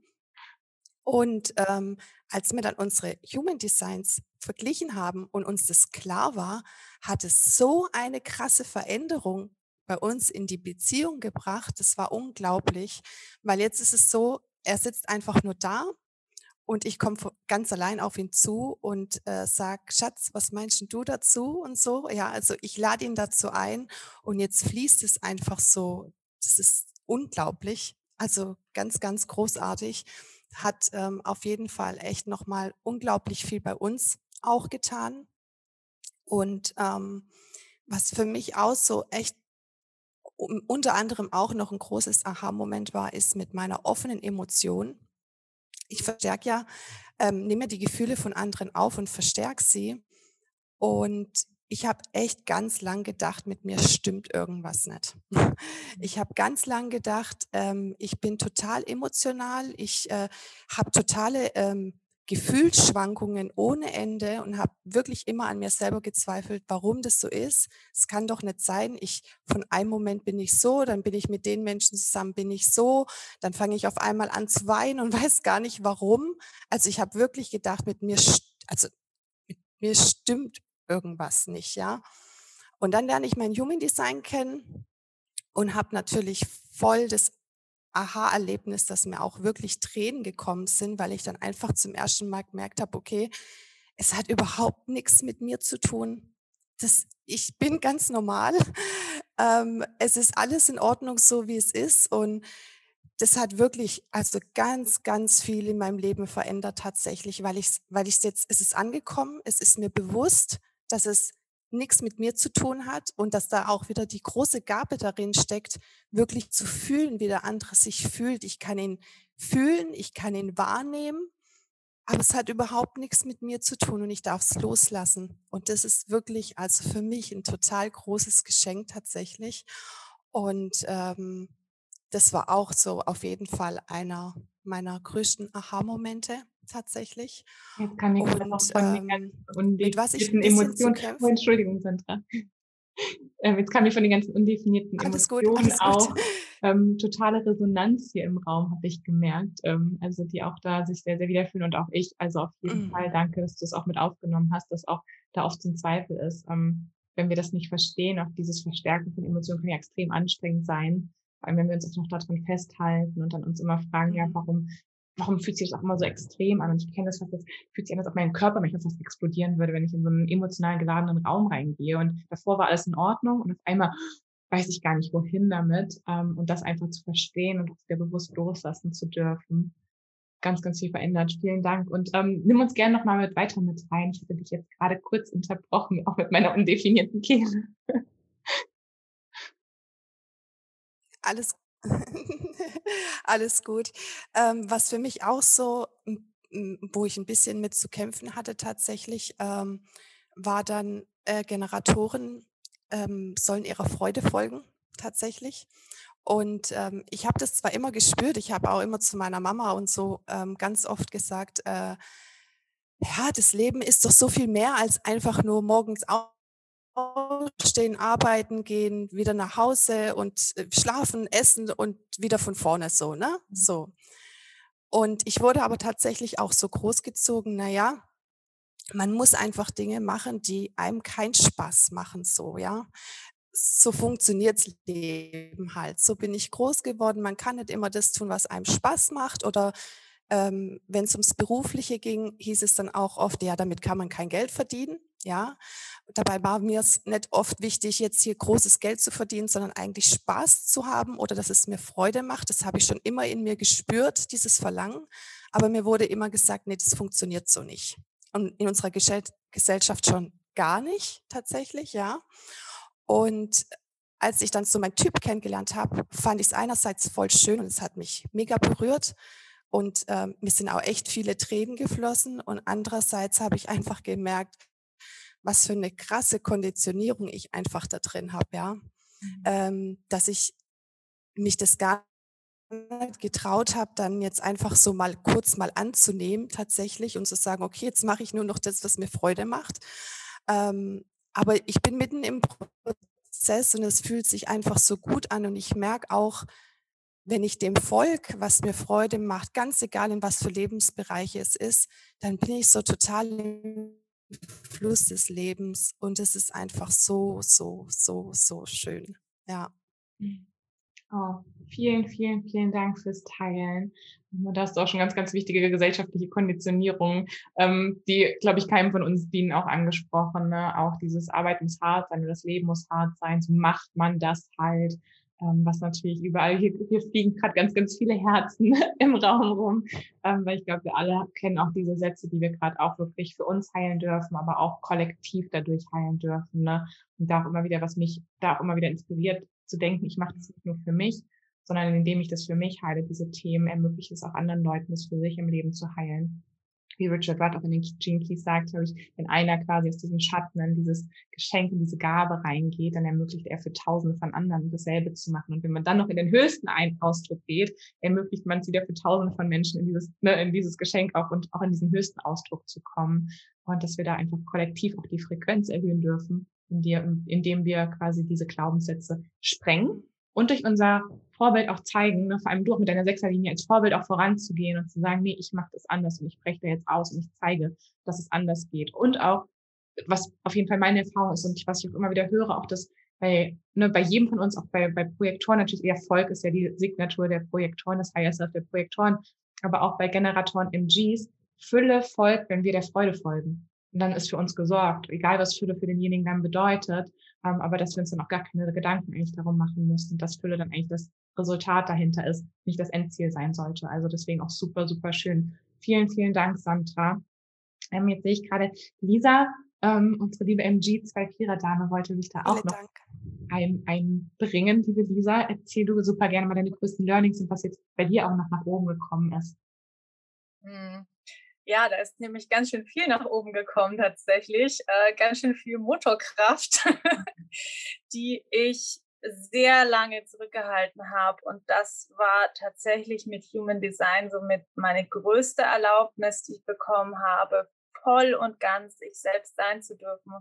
und ähm, als wir dann unsere Human Designs verglichen haben und uns das klar war, hat es so eine krasse Veränderung bei uns in die Beziehung gebracht. Das war unglaublich, weil jetzt ist es so, er sitzt einfach nur da und ich komme ganz allein auf ihn zu und äh, sage, Schatz, was meinst du dazu und so. Ja, also ich lade ihn dazu ein und jetzt fließt es einfach so. Das ist unglaublich. Also ganz, ganz großartig hat ähm, auf jeden Fall echt nochmal unglaublich viel bei uns auch getan. Und ähm, was für mich auch so echt unter anderem auch noch ein großes Aha-Moment war, ist mit meiner offenen Emotion. Ich verstärke ja, ähm, nehme die Gefühle von anderen auf und verstärke sie. Und ich habe echt ganz lang gedacht, mit mir stimmt irgendwas nicht. Ich habe ganz lang gedacht, ähm, ich bin total emotional, ich äh, habe totale ähm, Gefühlsschwankungen ohne Ende und habe wirklich immer an mir selber gezweifelt, warum das so ist. Es kann doch nicht sein, ich von einem Moment bin ich so, dann bin ich mit den Menschen zusammen, bin ich so, dann fange ich auf einmal an zu weinen und weiß gar nicht warum. Also ich habe wirklich gedacht, mit mir, also mit mir stimmt irgendwas nicht, ja. Und dann lerne ich mein Human Design kennen und habe natürlich voll das Aha-Erlebnis, dass mir auch wirklich Tränen gekommen sind, weil ich dann einfach zum ersten Mal gemerkt habe, okay, es hat überhaupt nichts mit mir zu tun. Das, ich bin ganz normal. Ähm, es ist alles in Ordnung, so wie es ist. Und das hat wirklich also ganz, ganz viel in meinem Leben verändert tatsächlich, weil ich, weil ich jetzt, es ist angekommen, es ist mir bewusst, dass es nichts mit mir zu tun hat und dass da auch wieder die große Gabe darin steckt, wirklich zu fühlen, wie der andere sich fühlt. Ich kann ihn fühlen, ich kann ihn wahrnehmen, aber es hat überhaupt nichts mit mir zu tun und ich darf es loslassen. Und das ist wirklich also für mich ein total großes Geschenk tatsächlich. Und ähm, das war auch so auf jeden Fall einer meiner größten Aha-Momente tatsächlich. Jetzt kann ich und, auch von den ganzen ähm, mit was ich Emotionen. Oh, Entschuldigung, Sandra. Ähm, jetzt kam ich von den ganzen undefinierten alles Emotionen gut, auch ähm, totale Resonanz hier im Raum, habe ich gemerkt. Ähm, also die auch da sich sehr, sehr wiederfühlen und auch ich. Also auf jeden mm. Fall danke, dass du es auch mit aufgenommen hast, dass auch da oft ein Zweifel ist. Ähm, wenn wir das nicht verstehen, auch dieses Verstärken von Emotionen kann ja extrem anstrengend sein. Vor allem, wenn wir uns auch noch daran festhalten und dann uns immer fragen, ja, mhm. warum warum fühlt sich das auch immer so extrem an? Und ich kenne das fast, das fühlt sich an, als ob mein Körper manchmal fast explodieren würde, wenn ich in so einen emotional geladenen Raum reingehe. Und davor war alles in Ordnung und auf einmal weiß ich gar nicht, wohin damit. Ähm, und das einfach zu verstehen und wieder bewusst loslassen zu dürfen. Ganz, ganz viel verändert. Vielen Dank. Und ähm, nimm uns gerne nochmal mit weiter mit rein. Ich habe dich jetzt gerade kurz unterbrochen, auch mit meiner undefinierten Kehle. Alles Alles gut. Ähm, was für mich auch so, wo ich ein bisschen mit zu kämpfen hatte tatsächlich, ähm, war dann äh, Generatoren ähm, sollen ihrer Freude folgen tatsächlich. Und ähm, ich habe das zwar immer gespürt, ich habe auch immer zu meiner Mama und so ähm, ganz oft gesagt, äh, ja, das Leben ist doch so viel mehr als einfach nur morgens auf aufstehen, arbeiten gehen, wieder nach Hause und äh, schlafen, essen und wieder von vorne so, ne? Mhm. So. Und ich wurde aber tatsächlich auch so großgezogen, naja, man muss einfach Dinge machen, die einem keinen Spaß machen, so, ja. So funktioniert's Leben halt. So bin ich groß geworden. Man kann nicht immer das tun, was einem Spaß macht oder ähm, wenn es ums Berufliche ging, hieß es dann auch oft, ja, damit kann man kein Geld verdienen. Ja, dabei war mir es nicht oft wichtig, jetzt hier großes Geld zu verdienen, sondern eigentlich Spaß zu haben oder dass es mir Freude macht. Das habe ich schon immer in mir gespürt, dieses Verlangen. Aber mir wurde immer gesagt, nee, das funktioniert so nicht. Und in unserer Gesellschaft schon gar nicht tatsächlich, ja. Und als ich dann so meinen Typ kennengelernt habe, fand ich es einerseits voll schön und es hat mich mega berührt. Und ähm, mir sind auch echt viele Tränen geflossen. Und andererseits habe ich einfach gemerkt, was für eine krasse Konditionierung ich einfach da drin habe, ja. Mhm. Ähm, dass ich mich das gar nicht getraut habe, dann jetzt einfach so mal kurz mal anzunehmen tatsächlich und zu sagen, okay, jetzt mache ich nur noch das, was mir Freude macht. Ähm, aber ich bin mitten im Prozess und es fühlt sich einfach so gut an und ich merke auch, wenn ich dem Volk, was mir Freude macht, ganz egal in was für Lebensbereiche es ist, dann bin ich so total im Fluss des Lebens und es ist einfach so, so, so, so schön. Ja. Mhm. Oh, vielen, vielen, vielen Dank fürs Teilen. Da hast du auch schon ganz, ganz wichtige gesellschaftliche Konditionierungen, ähm, die, glaube ich, keinem von uns dienen, auch angesprochen. Ne? Auch dieses Arbeiten muss hart sein, das Leben muss hart sein. So macht man das halt. Ähm, was natürlich überall, hier, hier fliegen gerade ganz, ganz viele Herzen im Raum rum, ähm, weil ich glaube, wir alle kennen auch diese Sätze, die wir gerade auch wirklich für uns heilen dürfen, aber auch kollektiv dadurch heilen dürfen. Ne? Und da auch immer wieder, was mich da auch immer wieder inspiriert, zu denken, ich mache das nicht nur für mich, sondern indem ich das für mich heile, diese Themen, ermöglicht es auch anderen Leuten, das für sich im Leben zu heilen. Wie Richard Rudd auch in den Gene sagt, glaube ich, wenn einer quasi aus diesem Schatten in dieses Geschenk, in diese Gabe reingeht, dann ermöglicht er für tausende von anderen dasselbe zu machen. Und wenn man dann noch in den höchsten Ausdruck geht, ermöglicht man es wieder für tausende von Menschen in dieses, ne, in dieses Geschenk auch und auch in diesen höchsten Ausdruck zu kommen. Und dass wir da einfach kollektiv auch die Frequenz erhöhen dürfen indem wir quasi diese Glaubenssätze sprengen und durch unser Vorbild auch zeigen, ne, vor allem du auch mit deiner Sechserlinie als Vorbild auch voranzugehen und zu sagen, nee, ich mache das anders und ich breche da jetzt aus und ich zeige, dass es anders geht. Und auch, was auf jeden Fall meine Erfahrung ist und was ich auch immer wieder höre, auch das bei, ne, bei jedem von uns, auch bei, bei Projektoren natürlich, Erfolg ist ja die Signatur der Projektoren, das Higher Self der Projektoren, aber auch bei Generatoren MGs, Fülle folgt, wenn wir der Freude folgen. Und dann ist für uns gesorgt, egal was Fülle für denjenigen dann bedeutet, ähm, aber dass wir uns dann auch gar keine Gedanken eigentlich darum machen müssen, dass Fülle dann eigentlich das Resultat dahinter ist, nicht das Endziel sein sollte. Also deswegen auch super, super schön. Vielen, vielen Dank, Sandra. Ähm, jetzt sehe ich gerade, Lisa, ähm, unsere liebe MG24er-Dame, wollte sich da auch noch ein, einbringen. Liebe Lisa, erzähl du super gerne mal deine größten Learnings und was jetzt bei dir auch noch nach oben gekommen ist. Hm. Ja, da ist nämlich ganz schön viel nach oben gekommen tatsächlich. Äh, ganz schön viel Motorkraft, die ich sehr lange zurückgehalten habe. Und das war tatsächlich mit Human Design somit meine größte Erlaubnis, die ich bekommen habe, voll und ganz ich selbst sein zu dürfen.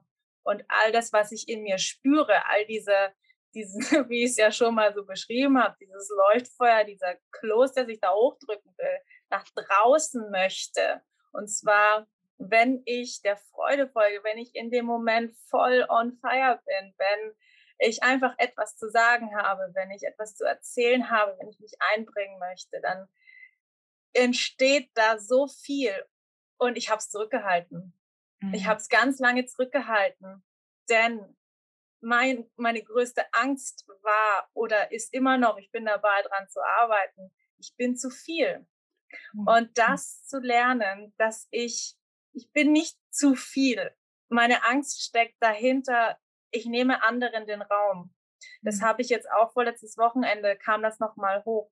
Und all das, was ich in mir spüre, all diese, diesen, wie ich es ja schon mal so beschrieben habe, dieses Leuchtfeuer, dieser Kloß, der sich da hochdrücken will, nach draußen möchte, und zwar, wenn ich der Freude folge, wenn ich in dem Moment voll on fire bin, wenn ich einfach etwas zu sagen habe, wenn ich etwas zu erzählen habe, wenn ich mich einbringen möchte, dann entsteht da so viel. Und ich habe es zurückgehalten. Mhm. Ich habe es ganz lange zurückgehalten, denn mein, meine größte Angst war oder ist immer noch, ich bin dabei dran zu arbeiten, ich bin zu viel. Mhm. Und das zu lernen, dass ich, ich bin nicht zu viel. Meine Angst steckt dahinter, ich nehme anderen den Raum. Das mhm. habe ich jetzt auch vorletztes Wochenende, kam das nochmal hoch.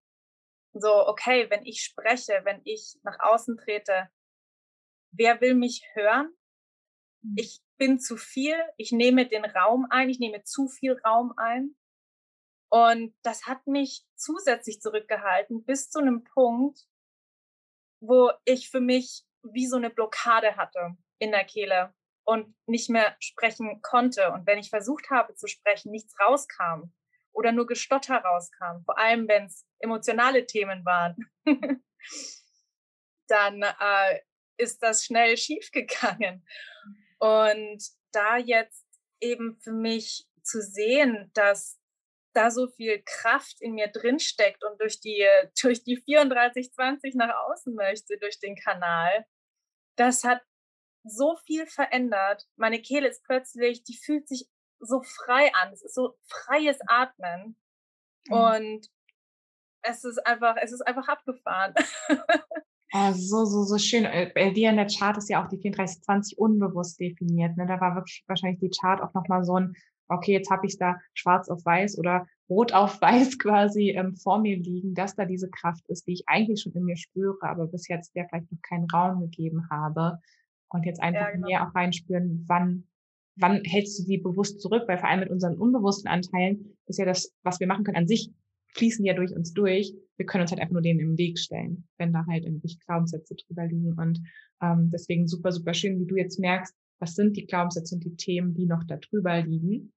So, okay, wenn ich spreche, wenn ich nach außen trete, wer will mich hören? Mhm. Ich bin zu viel, ich nehme den Raum ein, ich nehme zu viel Raum ein. Und das hat mich zusätzlich zurückgehalten bis zu einem Punkt, wo ich für mich wie so eine Blockade hatte in der Kehle und nicht mehr sprechen konnte. Und wenn ich versucht habe zu sprechen, nichts rauskam oder nur Gestotter rauskam, vor allem wenn es emotionale Themen waren, dann äh, ist das schnell schiefgegangen. Und da jetzt eben für mich zu sehen, dass da so viel Kraft in mir drin steckt und durch die, durch die 3420 nach außen möchte, durch den Kanal, das hat so viel verändert. Meine Kehle ist plötzlich, die fühlt sich so frei an. Es ist so freies Atmen. Mhm. Und es ist einfach, es ist einfach abgefahren. Oh, so, so, so schön. Äh, bei dir in der Chart ist ja auch die 3420 unbewusst definiert. Ne? Da war wirklich wahrscheinlich die Chart auch nochmal so ein okay, jetzt habe ich da schwarz auf weiß oder rot auf weiß quasi ähm, vor mir liegen, dass da diese Kraft ist, die ich eigentlich schon in mir spüre, aber bis jetzt der vielleicht noch keinen Raum gegeben habe. Und jetzt einfach ja, genau. mehr auch reinspüren, wann wann hältst du die bewusst zurück? Weil vor allem mit unseren unbewussten Anteilen ist ja das, was wir machen können, an sich fließen ja durch uns durch. Wir können uns halt einfach nur denen im Weg stellen, wenn da halt irgendwelche Glaubenssätze drüber liegen. Und ähm, deswegen super, super schön, wie du jetzt merkst, was sind die Glaubenssätze und die Themen, die noch da drüber liegen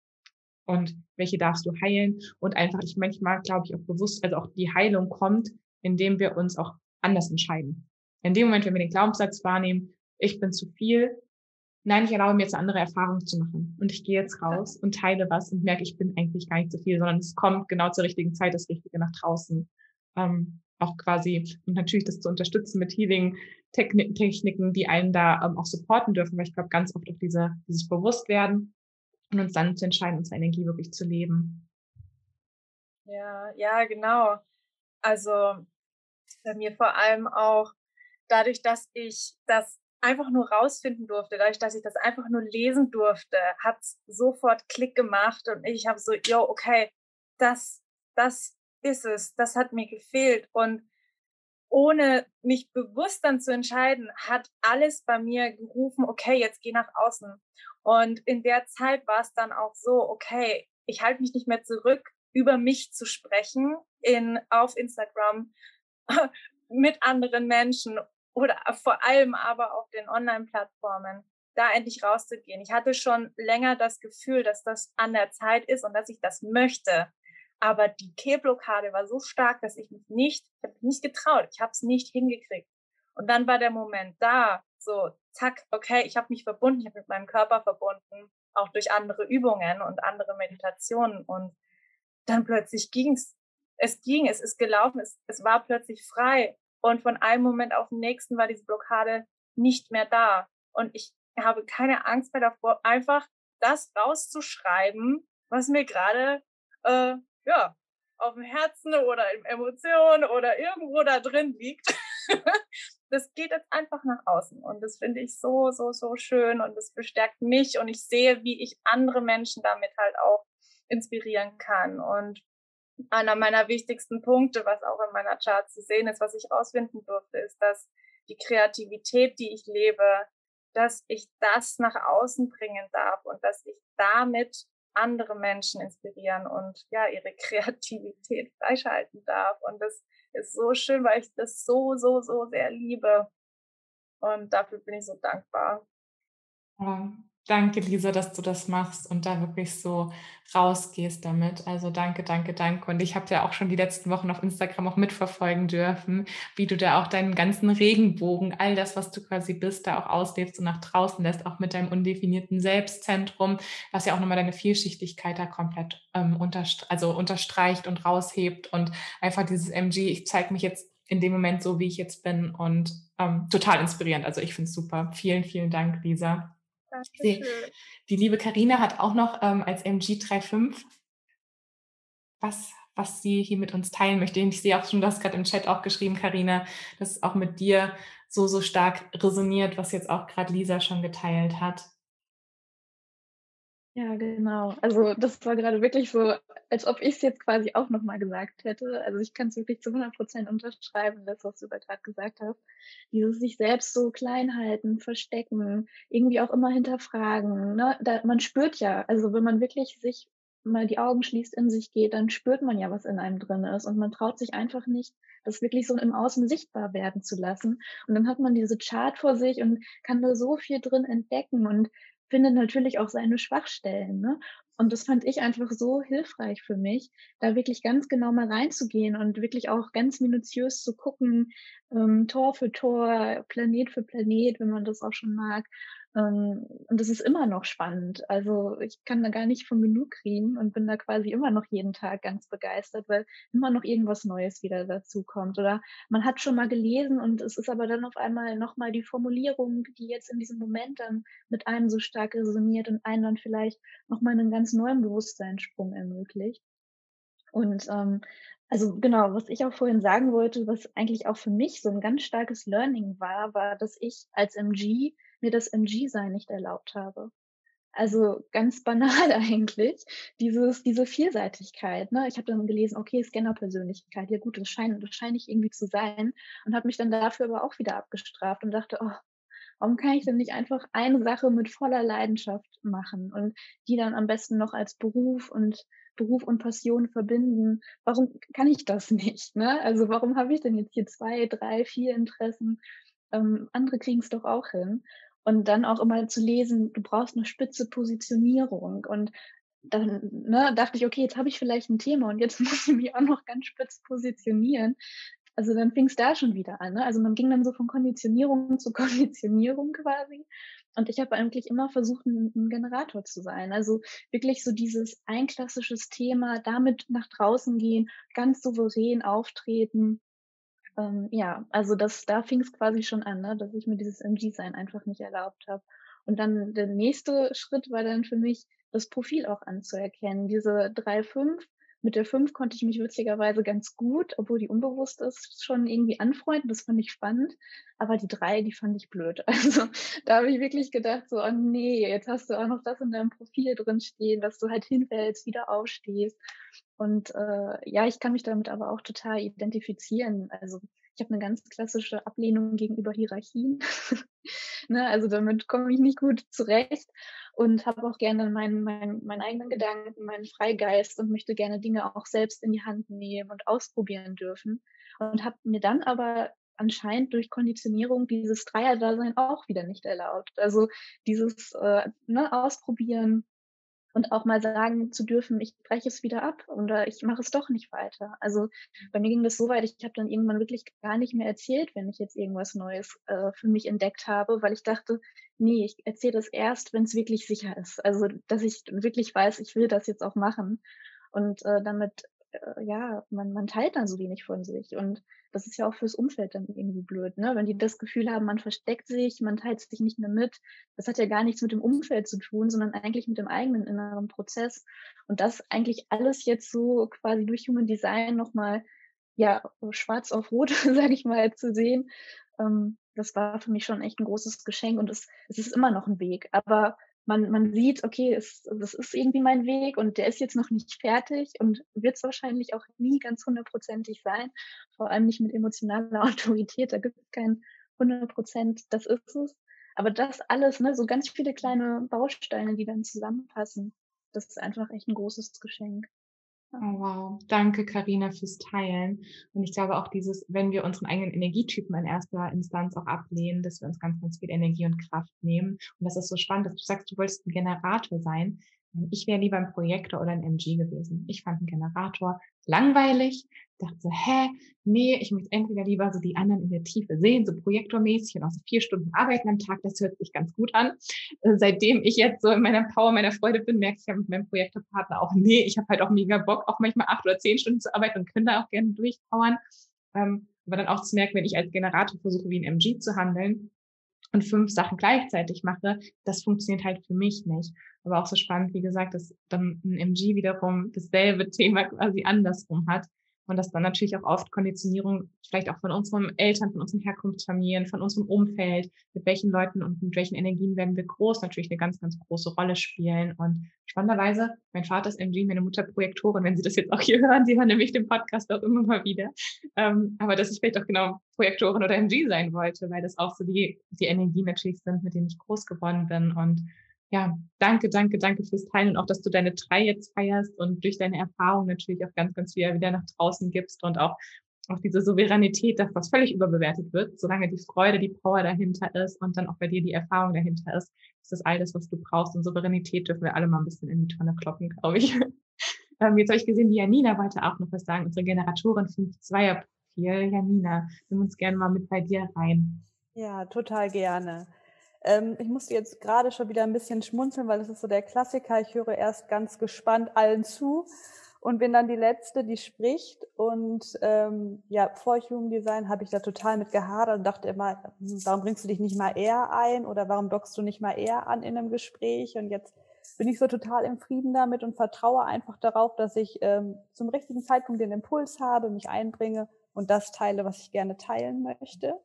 und welche darfst du heilen und einfach, ich manchmal glaube ich auch bewusst, also auch die Heilung kommt, indem wir uns auch anders entscheiden. In dem Moment, wenn wir den Glaubenssatz wahrnehmen, ich bin zu viel, nein, ich erlaube mir jetzt eine andere Erfahrung zu machen und ich gehe jetzt raus und teile was und merke, ich bin eigentlich gar nicht zu viel, sondern es kommt genau zur richtigen Zeit das Richtige nach draußen. Ähm, auch quasi und natürlich das zu unterstützen mit Healing Techniken, die einen da ähm, auch supporten dürfen, weil ich glaube ganz oft auch diese, dieses Bewusstwerden und uns dann zu entscheiden, unsere Energie wirklich zu leben. Ja, ja, genau. Also bei mir vor allem auch dadurch, dass ich das einfach nur rausfinden durfte, dadurch, dass ich das einfach nur lesen durfte, hat sofort Klick gemacht und ich habe so, yo, okay, das, das ist es, das hat mir gefehlt und ohne mich bewusst dann zu entscheiden, hat alles bei mir gerufen, okay, jetzt geh nach außen. Und in der Zeit war es dann auch so, okay, ich halte mich nicht mehr zurück, über mich zu sprechen in, auf Instagram mit anderen Menschen oder vor allem aber auf den Online-Plattformen, da endlich rauszugehen. Ich hatte schon länger das Gefühl, dass das an der Zeit ist und dass ich das möchte. Aber die Kehlblockade war so stark, dass ich mich nicht, ich habe nicht getraut, ich habe es nicht hingekriegt. Und dann war der Moment da, so, zack, okay, ich habe mich verbunden, ich habe mit meinem Körper verbunden, auch durch andere Übungen und andere Meditationen. Und dann plötzlich ging's. Es ging, es ist gelaufen, es, es war plötzlich frei. Und von einem Moment auf den nächsten war diese Blockade nicht mehr da. Und ich habe keine Angst mehr davor, einfach das rauszuschreiben, was mir gerade äh, ja, auf dem Herzen oder in Emotionen oder irgendwo da drin liegt. das geht jetzt einfach nach außen. Und das finde ich so, so, so schön. Und das bestärkt mich. Und ich sehe, wie ich andere Menschen damit halt auch inspirieren kann. Und einer meiner wichtigsten Punkte, was auch in meiner Chart zu sehen ist, was ich rausfinden durfte, ist, dass die Kreativität, die ich lebe, dass ich das nach außen bringen darf und dass ich damit andere Menschen inspirieren und ja, ihre Kreativität freischalten darf. Und das ist so schön, weil ich das so, so, so sehr liebe. Und dafür bin ich so dankbar. Danke, Lisa, dass du das machst und da wirklich so rausgehst damit. Also danke, danke, danke. Und ich habe ja auch schon die letzten Wochen auf Instagram auch mitverfolgen dürfen, wie du da auch deinen ganzen Regenbogen, all das, was du quasi bist, da auch auslebst und nach draußen lässt, auch mit deinem undefinierten Selbstzentrum, was ja auch nochmal deine Vielschichtigkeit da komplett ähm, unterst also unterstreicht und raushebt und einfach dieses MG, ich zeige mich jetzt in dem Moment so, wie ich jetzt bin und ähm, total inspirierend. Also ich finde es super. Vielen, vielen Dank, Lisa. Die, die liebe Karina hat auch noch ähm, als MG35 was, was sie hier mit uns teilen möchte. Und ich sehe auch schon, du hast gerade im Chat auch geschrieben, Karina, dass es auch mit dir so, so stark resoniert, was jetzt auch gerade Lisa schon geteilt hat. Ja, genau. Also das war gerade wirklich so, als ob ich es jetzt quasi auch nochmal gesagt hätte. Also ich kann es wirklich zu 100 Prozent unterschreiben, das, was du gerade gesagt hast. Dieses sich selbst so klein halten, verstecken, irgendwie auch immer hinterfragen. Ne? Da, man spürt ja, also wenn man wirklich sich mal die Augen schließt, in sich geht, dann spürt man ja, was in einem drin ist. Und man traut sich einfach nicht, das wirklich so im Außen sichtbar werden zu lassen. Und dann hat man diese Chart vor sich und kann da so viel drin entdecken. Und findet natürlich auch seine Schwachstellen. Ne? Und das fand ich einfach so hilfreich für mich, da wirklich ganz genau mal reinzugehen und wirklich auch ganz minutiös zu gucken, ähm, Tor für Tor, Planet für Planet, wenn man das auch schon mag. Ähm, und das ist immer noch spannend. Also ich kann da gar nicht von genug kriegen und bin da quasi immer noch jeden Tag ganz begeistert, weil immer noch irgendwas Neues wieder dazu kommt. Oder man hat schon mal gelesen und es ist aber dann auf einmal nochmal die Formulierung, die jetzt in diesem Moment dann mit einem so stark resoniert und einen dann vielleicht nochmal einen ganz neuen Bewusstseinssprung ermöglicht. Und ähm, also genau, was ich auch vorhin sagen wollte, was eigentlich auch für mich so ein ganz starkes Learning war, war, dass ich als MG mir das MG-Sein nicht erlaubt habe. Also ganz banal eigentlich, dieses, diese Vielseitigkeit. Ne? Ich habe dann gelesen, okay, Scanner-Persönlichkeit, ja gut, das scheint, das irgendwie zu sein und habe mich dann dafür aber auch wieder abgestraft und dachte, oh, Warum kann ich denn nicht einfach eine Sache mit voller Leidenschaft machen und die dann am besten noch als Beruf und Beruf und Passion verbinden? Warum kann ich das nicht? Ne? Also warum habe ich denn jetzt hier zwei, drei, vier Interessen? Ähm, andere kriegen es doch auch hin. Und dann auch immer zu lesen, du brauchst eine spitze Positionierung. Und dann ne, dachte ich, okay, jetzt habe ich vielleicht ein Thema und jetzt muss ich mich auch noch ganz spitz positionieren. Also dann fing es da schon wieder an. Ne? Also man ging dann so von Konditionierung zu Konditionierung quasi. Und ich habe eigentlich immer versucht, ein, ein, Generator zu sein. Also wirklich so dieses ein klassisches Thema, damit nach draußen gehen, ganz souverän auftreten. Ähm, ja, also das, da fing es quasi schon an, ne? dass ich mir dieses MG-Sein einfach nicht erlaubt habe. Und dann der nächste Schritt war dann für mich, das Profil auch anzuerkennen. Diese drei, fünf mit der 5 konnte ich mich witzigerweise ganz gut, obwohl die unbewusst ist, schon irgendwie anfreunden. Das fand ich spannend. Aber die 3, die fand ich blöd. Also da habe ich wirklich gedacht, so, oh nee, jetzt hast du auch noch das in deinem Profil drin stehen, dass du halt hinfällst, wieder aufstehst. Und äh, ja, ich kann mich damit aber auch total identifizieren. Also ich habe eine ganz klassische Ablehnung gegenüber Hierarchien. ne, also damit komme ich nicht gut zurecht und habe auch gerne meinen, meinen, meinen eigenen Gedanken, meinen Freigeist und möchte gerne Dinge auch selbst in die Hand nehmen und ausprobieren dürfen. Und habe mir dann aber anscheinend durch Konditionierung dieses Dreierdasein auch wieder nicht erlaubt. Also dieses äh, ne, Ausprobieren, und auch mal sagen zu dürfen, ich breche es wieder ab oder ich mache es doch nicht weiter. Also bei mir ging das so weit, ich habe dann irgendwann wirklich gar nicht mehr erzählt, wenn ich jetzt irgendwas Neues äh, für mich entdeckt habe, weil ich dachte, nee, ich erzähle das erst, wenn es wirklich sicher ist. Also dass ich wirklich weiß, ich will das jetzt auch machen. Und äh, damit, äh, ja, man, man teilt dann so wenig von sich. Und das ist ja auch fürs Umfeld dann irgendwie blöd, ne? Wenn die das Gefühl haben, man versteckt sich, man teilt sich nicht mehr mit. Das hat ja gar nichts mit dem Umfeld zu tun, sondern eigentlich mit dem eigenen inneren Prozess. Und das eigentlich alles jetzt so quasi durch Human Design nochmal, ja, schwarz auf rot, sage ich mal, zu sehen, ähm, das war für mich schon echt ein großes Geschenk und es, es ist immer noch ein Weg. Aber man, man sieht, okay, es, das ist irgendwie mein Weg und der ist jetzt noch nicht fertig und wird es wahrscheinlich auch nie ganz hundertprozentig sein. Vor allem nicht mit emotionaler Autorität. Da gibt es kein hundertprozent, das ist es. Aber das alles, ne, so ganz viele kleine Bausteine, die dann zusammenpassen, das ist einfach echt ein großes Geschenk. Oh, wow. Danke, Karina, fürs Teilen. Und ich glaube auch dieses, wenn wir unseren eigenen Energietypen in erster Instanz auch ablehnen, dass wir uns ganz, ganz viel Energie und Kraft nehmen. Und das ist so spannend, dass du sagst, du wolltest ein Generator sein. Ich wäre lieber ein Projektor oder ein MG gewesen. Ich fand einen Generator langweilig, dachte so, hä, nee, ich möchte entweder lieber so die anderen in der Tiefe sehen, so projektormäßig und auch so vier Stunden arbeiten am Tag, das hört sich ganz gut an. Äh, seitdem ich jetzt so in meiner Power, meiner Freude bin, merke ich ja mit meinem Projektorpartner auch, nee, ich habe halt auch mega Bock, auch manchmal acht oder zehn Stunden zu arbeiten und könnte auch gerne durchpowern. Ähm, aber dann auch zu merken, wenn ich als Generator versuche, wie ein MG zu handeln, und fünf Sachen gleichzeitig mache, das funktioniert halt für mich nicht. Aber auch so spannend, wie gesagt, dass dann ein MG wiederum dasselbe Thema quasi andersrum hat. Und dass dann natürlich auch oft Konditionierung vielleicht auch von unseren Eltern, von unseren Herkunftsfamilien, von unserem Umfeld, mit welchen Leuten und mit welchen Energien werden wir groß, natürlich eine ganz, ganz große Rolle spielen. Und spannenderweise, mein Vater ist MG, meine Mutter Projektorin, wenn Sie das jetzt auch hier hören, Sie hören nämlich den Podcast auch immer mal wieder. Ähm, aber dass ich vielleicht auch genau Projektorin oder MG sein wollte, weil das auch so die, die Energien natürlich sind, mit denen ich groß geworden bin. Und ja, danke, danke, danke fürs Teilen und auch, dass du deine drei jetzt feierst und durch deine Erfahrung natürlich auch ganz, ganz viel wieder nach draußen gibst und auch auch diese Souveränität, dass das völlig überbewertet wird, solange die Freude, die Power dahinter ist und dann auch bei dir die Erfahrung dahinter ist, ist das alles, was du brauchst. Und Souveränität dürfen wir alle mal ein bisschen in die Tonne kloppen, glaube ich. ähm, jetzt habe ich gesehen, die Janina wollte auch noch was sagen, unsere Generatorin 5-2er-Profil. Janina, nimm uns gerne mal mit bei dir rein. Ja, total gerne. Ähm, ich musste jetzt gerade schon wieder ein bisschen schmunzeln, weil es ist so der Klassiker. Ich höre erst ganz gespannt allen zu und bin dann die Letzte, die spricht. Und ähm, ja, vor Human Design habe ich da total mit gehadert und dachte immer, hm, warum bringst du dich nicht mal eher ein oder warum dockst du nicht mal eher an in einem Gespräch? Und jetzt bin ich so total im Frieden damit und vertraue einfach darauf, dass ich ähm, zum richtigen Zeitpunkt den Impuls habe, mich einbringe und das teile, was ich gerne teilen möchte.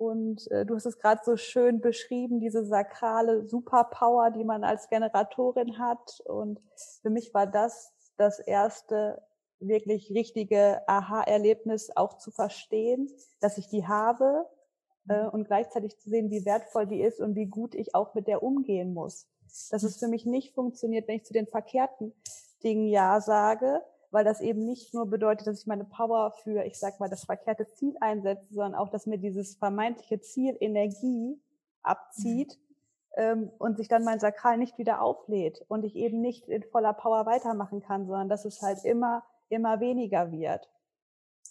Und äh, du hast es gerade so schön beschrieben, diese sakrale Superpower, die man als Generatorin hat. Und für mich war das das erste wirklich richtige Aha-Erlebnis auch zu verstehen, dass ich die habe äh, und gleichzeitig zu sehen, wie wertvoll die ist und wie gut ich auch mit der umgehen muss. Dass es für mich nicht funktioniert, wenn ich zu den verkehrten Dingen Ja sage, weil das eben nicht nur bedeutet, dass ich meine Power für, ich sag mal, das verkehrte Ziel einsetze, sondern auch, dass mir dieses vermeintliche Ziel Energie abzieht ähm, und sich dann mein Sakral nicht wieder auflädt und ich eben nicht in voller Power weitermachen kann, sondern dass es halt immer, immer weniger wird.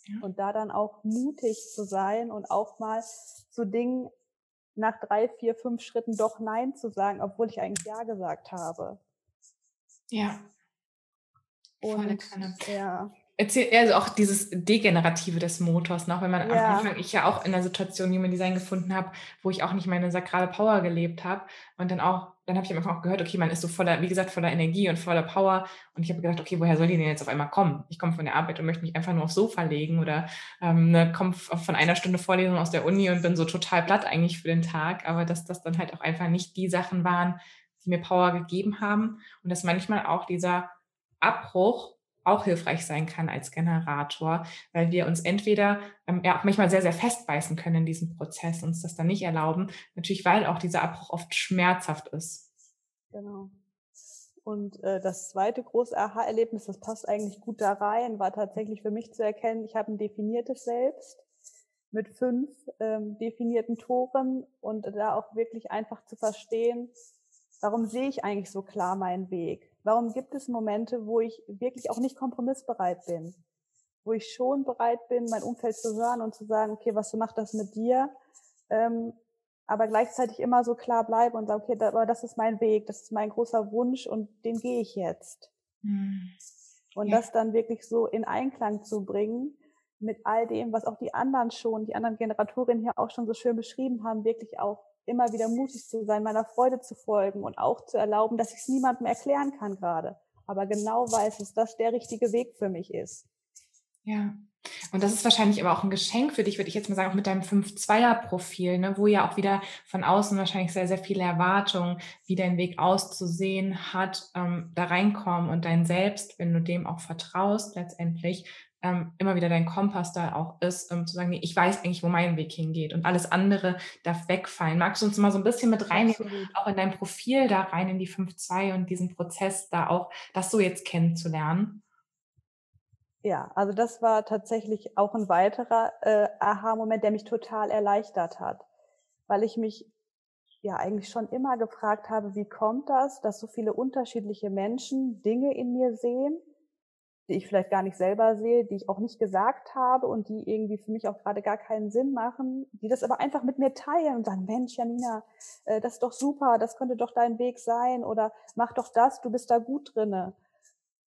Ja. Und da dann auch mutig zu sein und auch mal zu Dingen nach drei, vier, fünf Schritten doch Nein zu sagen, obwohl ich eigentlich Ja gesagt habe. Ja. Und, ja. Erzähl, also auch dieses Degenerative des Motors noch, wenn man ja. am Anfang, ich ja auch in der Situation Human Design gefunden habe, wo ich auch nicht meine sakrale Power gelebt habe und dann auch, dann habe ich am Anfang auch gehört, okay, man ist so voller, wie gesagt, voller Energie und voller Power und ich habe gedacht, okay, woher soll die denn jetzt auf einmal kommen? Ich komme von der Arbeit und möchte mich einfach nur aufs Sofa legen oder ähm, ne, komme von einer Stunde Vorlesung aus der Uni und bin so total platt eigentlich für den Tag, aber dass das dann halt auch einfach nicht die Sachen waren, die mir Power gegeben haben und dass manchmal auch dieser Abbruch auch hilfreich sein kann als Generator, weil wir uns entweder ähm, ja auch manchmal sehr, sehr festbeißen können in diesem Prozess, uns das dann nicht erlauben, natürlich weil auch dieser Abbruch oft schmerzhaft ist. Genau. Und äh, das zweite große Aha-Erlebnis, das passt eigentlich gut da rein, war tatsächlich für mich zu erkennen, ich habe ein definiertes Selbst mit fünf ähm, definierten Toren und da auch wirklich einfach zu verstehen, warum sehe ich eigentlich so klar meinen Weg? Warum gibt es Momente, wo ich wirklich auch nicht kompromissbereit bin? Wo ich schon bereit bin, mein Umfeld zu hören und zu sagen, okay, was macht das mit dir? Ähm, aber gleichzeitig immer so klar bleibe und sage, okay, da, aber das ist mein Weg, das ist mein großer Wunsch und den gehe ich jetzt. Mhm. Und ja. das dann wirklich so in Einklang zu bringen mit all dem, was auch die anderen schon, die anderen Generatorinnen hier auch schon so schön beschrieben haben, wirklich auch immer wieder mutig zu sein, meiner Freude zu folgen und auch zu erlauben, dass ich es niemandem erklären kann gerade, aber genau weiß, dass das der richtige Weg für mich ist. Ja. Und das ist wahrscheinlich aber auch ein Geschenk für dich, würde ich jetzt mal sagen, auch mit deinem 5-2er-Profil, ne, wo ja auch wieder von außen wahrscheinlich sehr, sehr viele Erwartungen, wie dein Weg auszusehen hat, ähm, da reinkommen und dein Selbst, wenn du dem auch vertraust, letztendlich ähm, immer wieder dein Kompass da auch ist, ähm, zu sagen, nee, ich weiß eigentlich, wo mein Weg hingeht und alles andere darf wegfallen. Magst du uns mal so ein bisschen mit reinnehmen, auch in dein Profil da rein, in die 5.2 und diesen Prozess da auch, das so jetzt kennenzulernen? Ja, also das war tatsächlich auch ein weiterer äh, Aha-Moment, der mich total erleichtert hat, weil ich mich ja eigentlich schon immer gefragt habe, wie kommt das, dass so viele unterschiedliche Menschen Dinge in mir sehen die ich vielleicht gar nicht selber sehe, die ich auch nicht gesagt habe und die irgendwie für mich auch gerade gar keinen Sinn machen, die das aber einfach mit mir teilen und sagen, Mensch, Janina, äh, das ist doch super, das könnte doch dein Weg sein oder mach doch das, du bist da gut drinne.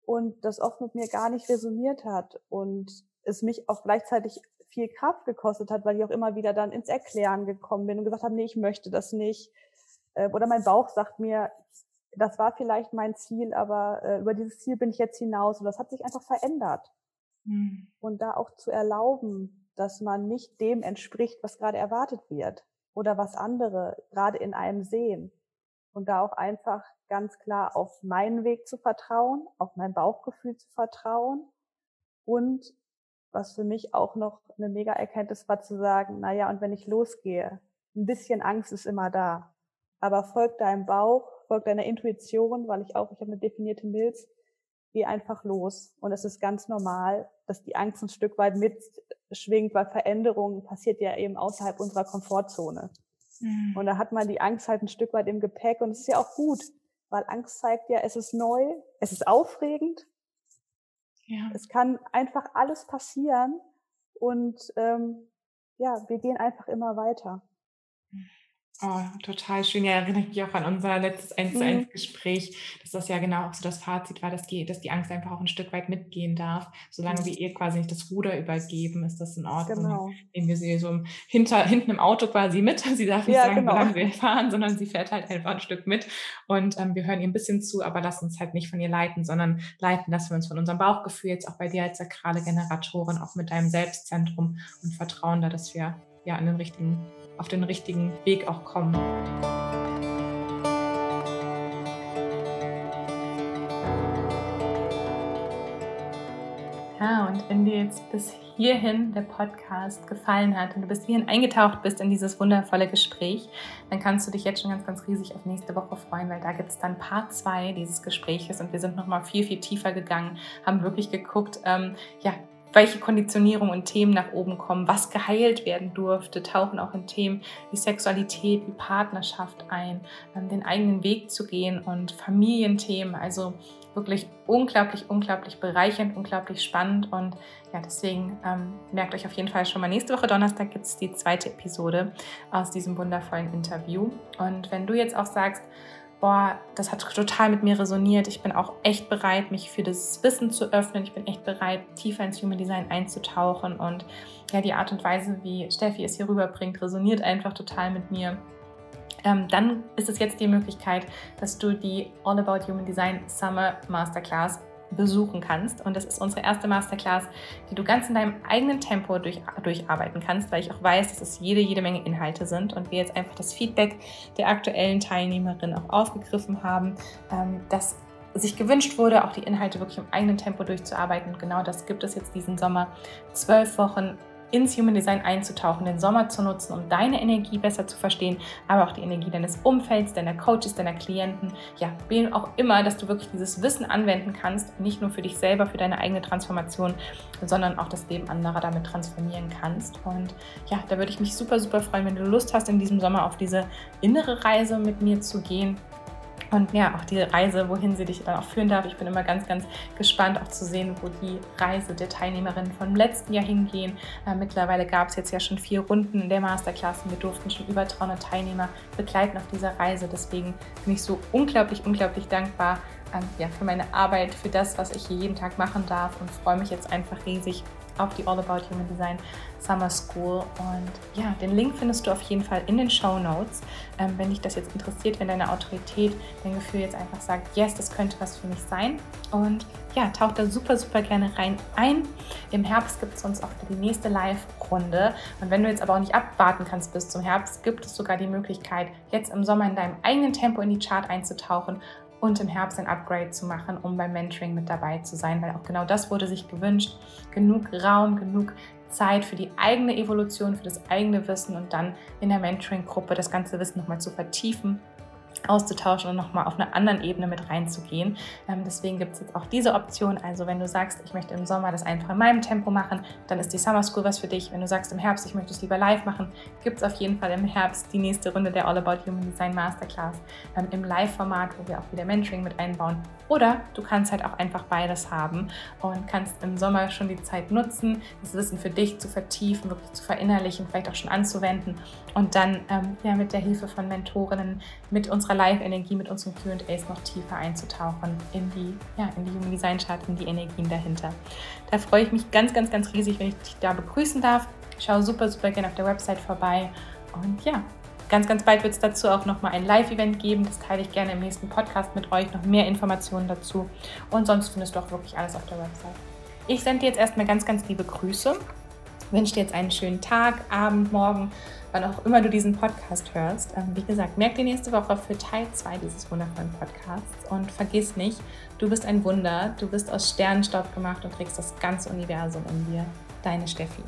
Und das oft mit mir gar nicht resoniert hat und es mich auch gleichzeitig viel Kraft gekostet hat, weil ich auch immer wieder dann ins Erklären gekommen bin und gesagt habe, nee, ich möchte das nicht. Äh, oder mein Bauch sagt mir, das war vielleicht mein Ziel, aber äh, über dieses Ziel bin ich jetzt hinaus und das hat sich einfach verändert. Mhm. Und da auch zu erlauben, dass man nicht dem entspricht, was gerade erwartet wird oder was andere gerade in einem sehen. Und da auch einfach ganz klar auf meinen Weg zu vertrauen, auf mein Bauchgefühl zu vertrauen und was für mich auch noch eine mega Erkenntnis war zu sagen, na ja, und wenn ich losgehe, ein bisschen Angst ist immer da, aber folg deinem Bauch, folg deiner Intuition, weil ich auch, ich habe eine definierte Milz, geh einfach los. Und es ist ganz normal, dass die Angst ein Stück weit mitschwingt, weil Veränderung passiert ja eben außerhalb unserer Komfortzone. Mhm. Und da hat man die Angst halt ein Stück weit im Gepäck und es ist ja auch gut, weil Angst zeigt ja, es ist neu, es ist aufregend, ja. es kann einfach alles passieren und ähm, ja, wir gehen einfach immer weiter. Mhm. Oh, total schön. Ja, erinnere ich mich auch an unser letztes 1 zu 1 mhm. Gespräch, dass das ja genau auch so das Fazit war, dass die, dass die Angst einfach auch ein Stück weit mitgehen darf. Solange wir ihr quasi nicht das Ruder übergeben, ist das in Ordnung. Genau. Nehmen wir sie so hinter, hinten im Auto quasi mit. Sie darf nicht ja, sagen, genau. wie lange wir fahren, sondern sie fährt halt einfach ein Stück mit. Und ähm, wir hören ihr ein bisschen zu, aber lassen uns halt nicht von ihr leiten, sondern leiten, dass wir uns von unserem Bauchgefühl jetzt auch bei dir als sakrale Generatorin, auch mit deinem Selbstzentrum und vertrauen da, dass wir ja an den richtigen auf den richtigen Weg auch kommen. Ja, und in den jetzt bis hierhin der Podcast gefallen hat und du bis hierhin eingetaucht bist in dieses wundervolle Gespräch, dann kannst du dich jetzt schon ganz, ganz riesig auf nächste Woche freuen, weil da gibt es dann Part 2 dieses Gespräches und wir sind nochmal viel, viel tiefer gegangen, haben wirklich geguckt, ähm, ja, welche Konditionierung und Themen nach oben kommen, was geheilt werden durfte, tauchen auch in Themen wie Sexualität, wie Partnerschaft ein, ähm, den eigenen Weg zu gehen und Familienthemen. Also wirklich unglaublich, unglaublich bereichernd, unglaublich spannend. Und ja, deswegen ähm, merkt euch auf jeden Fall schon mal, nächste Woche Donnerstag gibt es die zweite Episode aus diesem wundervollen Interview. Und wenn du jetzt auch sagst, boah, das hat total mit mir resoniert. Ich bin auch echt bereit, mich für das Wissen zu öffnen. Ich bin echt bereit, tiefer ins Human Design einzutauchen. Und ja, die Art und Weise, wie Steffi es hier rüberbringt, resoniert einfach total mit mir. Ähm, dann ist es jetzt die Möglichkeit, dass du die All About Human Design Summer Masterclass besuchen kannst. Und das ist unsere erste Masterclass, die du ganz in deinem eigenen Tempo durch, durcharbeiten kannst, weil ich auch weiß, dass es jede, jede Menge Inhalte sind und wir jetzt einfach das Feedback der aktuellen Teilnehmerin auch aufgegriffen haben, ähm, dass sich gewünscht wurde, auch die Inhalte wirklich im eigenen Tempo durchzuarbeiten. Und genau das gibt es jetzt diesen Sommer. Zwölf Wochen ins Human Design einzutauchen, den Sommer zu nutzen, um deine Energie besser zu verstehen, aber auch die Energie deines Umfelds, deiner Coaches, deiner Klienten, ja, wem auch immer, dass du wirklich dieses Wissen anwenden kannst, nicht nur für dich selber, für deine eigene Transformation, sondern auch das Leben anderer damit transformieren kannst. Und ja, da würde ich mich super, super freuen, wenn du Lust hast, in diesem Sommer auf diese innere Reise mit mir zu gehen und ja, auch die Reise, wohin sie dich dann auch führen darf. Ich bin immer ganz, ganz gespannt auch zu sehen, wo die Reise der Teilnehmerinnen vom letzten Jahr hingehen. Äh, mittlerweile gab es jetzt ja schon vier Runden in der Masterclass und wir durften schon über 300 Teilnehmer begleiten auf dieser Reise. Deswegen bin ich so unglaublich, unglaublich dankbar ähm, ja, für meine Arbeit, für das, was ich hier jeden Tag machen darf und freue mich jetzt einfach riesig auf die All About Human Design Summer School. Und ja, den Link findest du auf jeden Fall in den Show Notes. Ähm, wenn dich das jetzt interessiert, wenn deine Autorität, dein Gefühl jetzt einfach sagt, yes, das könnte was für mich sein. Und ja, tauch da super, super gerne rein ein. Im Herbst gibt es uns auch die nächste Live-Runde. Und wenn du jetzt aber auch nicht abwarten kannst bis zum Herbst, gibt es sogar die Möglichkeit, jetzt im Sommer in deinem eigenen Tempo in die Chart einzutauchen und im Herbst ein Upgrade zu machen, um beim Mentoring mit dabei zu sein, weil auch genau das wurde sich gewünscht. Genug Raum, genug Zeit für die eigene Evolution, für das eigene Wissen und dann in der Mentoring-Gruppe das ganze Wissen nochmal zu vertiefen auszutauschen und nochmal auf einer anderen Ebene mit reinzugehen. Ähm, deswegen gibt es jetzt auch diese Option. Also wenn du sagst, ich möchte im Sommer das einfach in meinem Tempo machen, dann ist die Summer School was für dich. Wenn du sagst im Herbst, ich möchte es lieber live machen, gibt es auf jeden Fall im Herbst die nächste Runde der All About Human Design Masterclass ähm, im Live-Format, wo wir auch wieder Mentoring mit einbauen. Oder du kannst halt auch einfach beides haben und kannst im Sommer schon die Zeit nutzen, das Wissen für dich zu vertiefen, wirklich zu verinnerlichen, vielleicht auch schon anzuwenden und dann ähm, ja, mit der Hilfe von Mentorinnen, mit unserer Live-Energie, mit unseren QAs noch tiefer einzutauchen in die, ja, in die Human Design Chart, in die Energien dahinter. Da freue ich mich ganz, ganz, ganz riesig, wenn ich dich da begrüßen darf. Schau super, super gerne auf der Website vorbei. Und ja, ganz, ganz bald wird es dazu auch nochmal ein Live-Event geben. Das teile ich gerne im nächsten Podcast mit euch. Noch mehr Informationen dazu. Und sonst findest du auch wirklich alles auf der Website. Ich sende dir jetzt erstmal ganz, ganz liebe Grüße. Wünsche dir jetzt einen schönen Tag, Abend, Morgen wann auch immer du diesen Podcast hörst. Ähm, wie gesagt, merk dir nächste Woche für Teil 2 dieses wundervollen Podcasts und vergiss nicht, du bist ein Wunder, du bist aus Sternenstaub gemacht und trägst das ganze Universum in dir. Deine Steffi.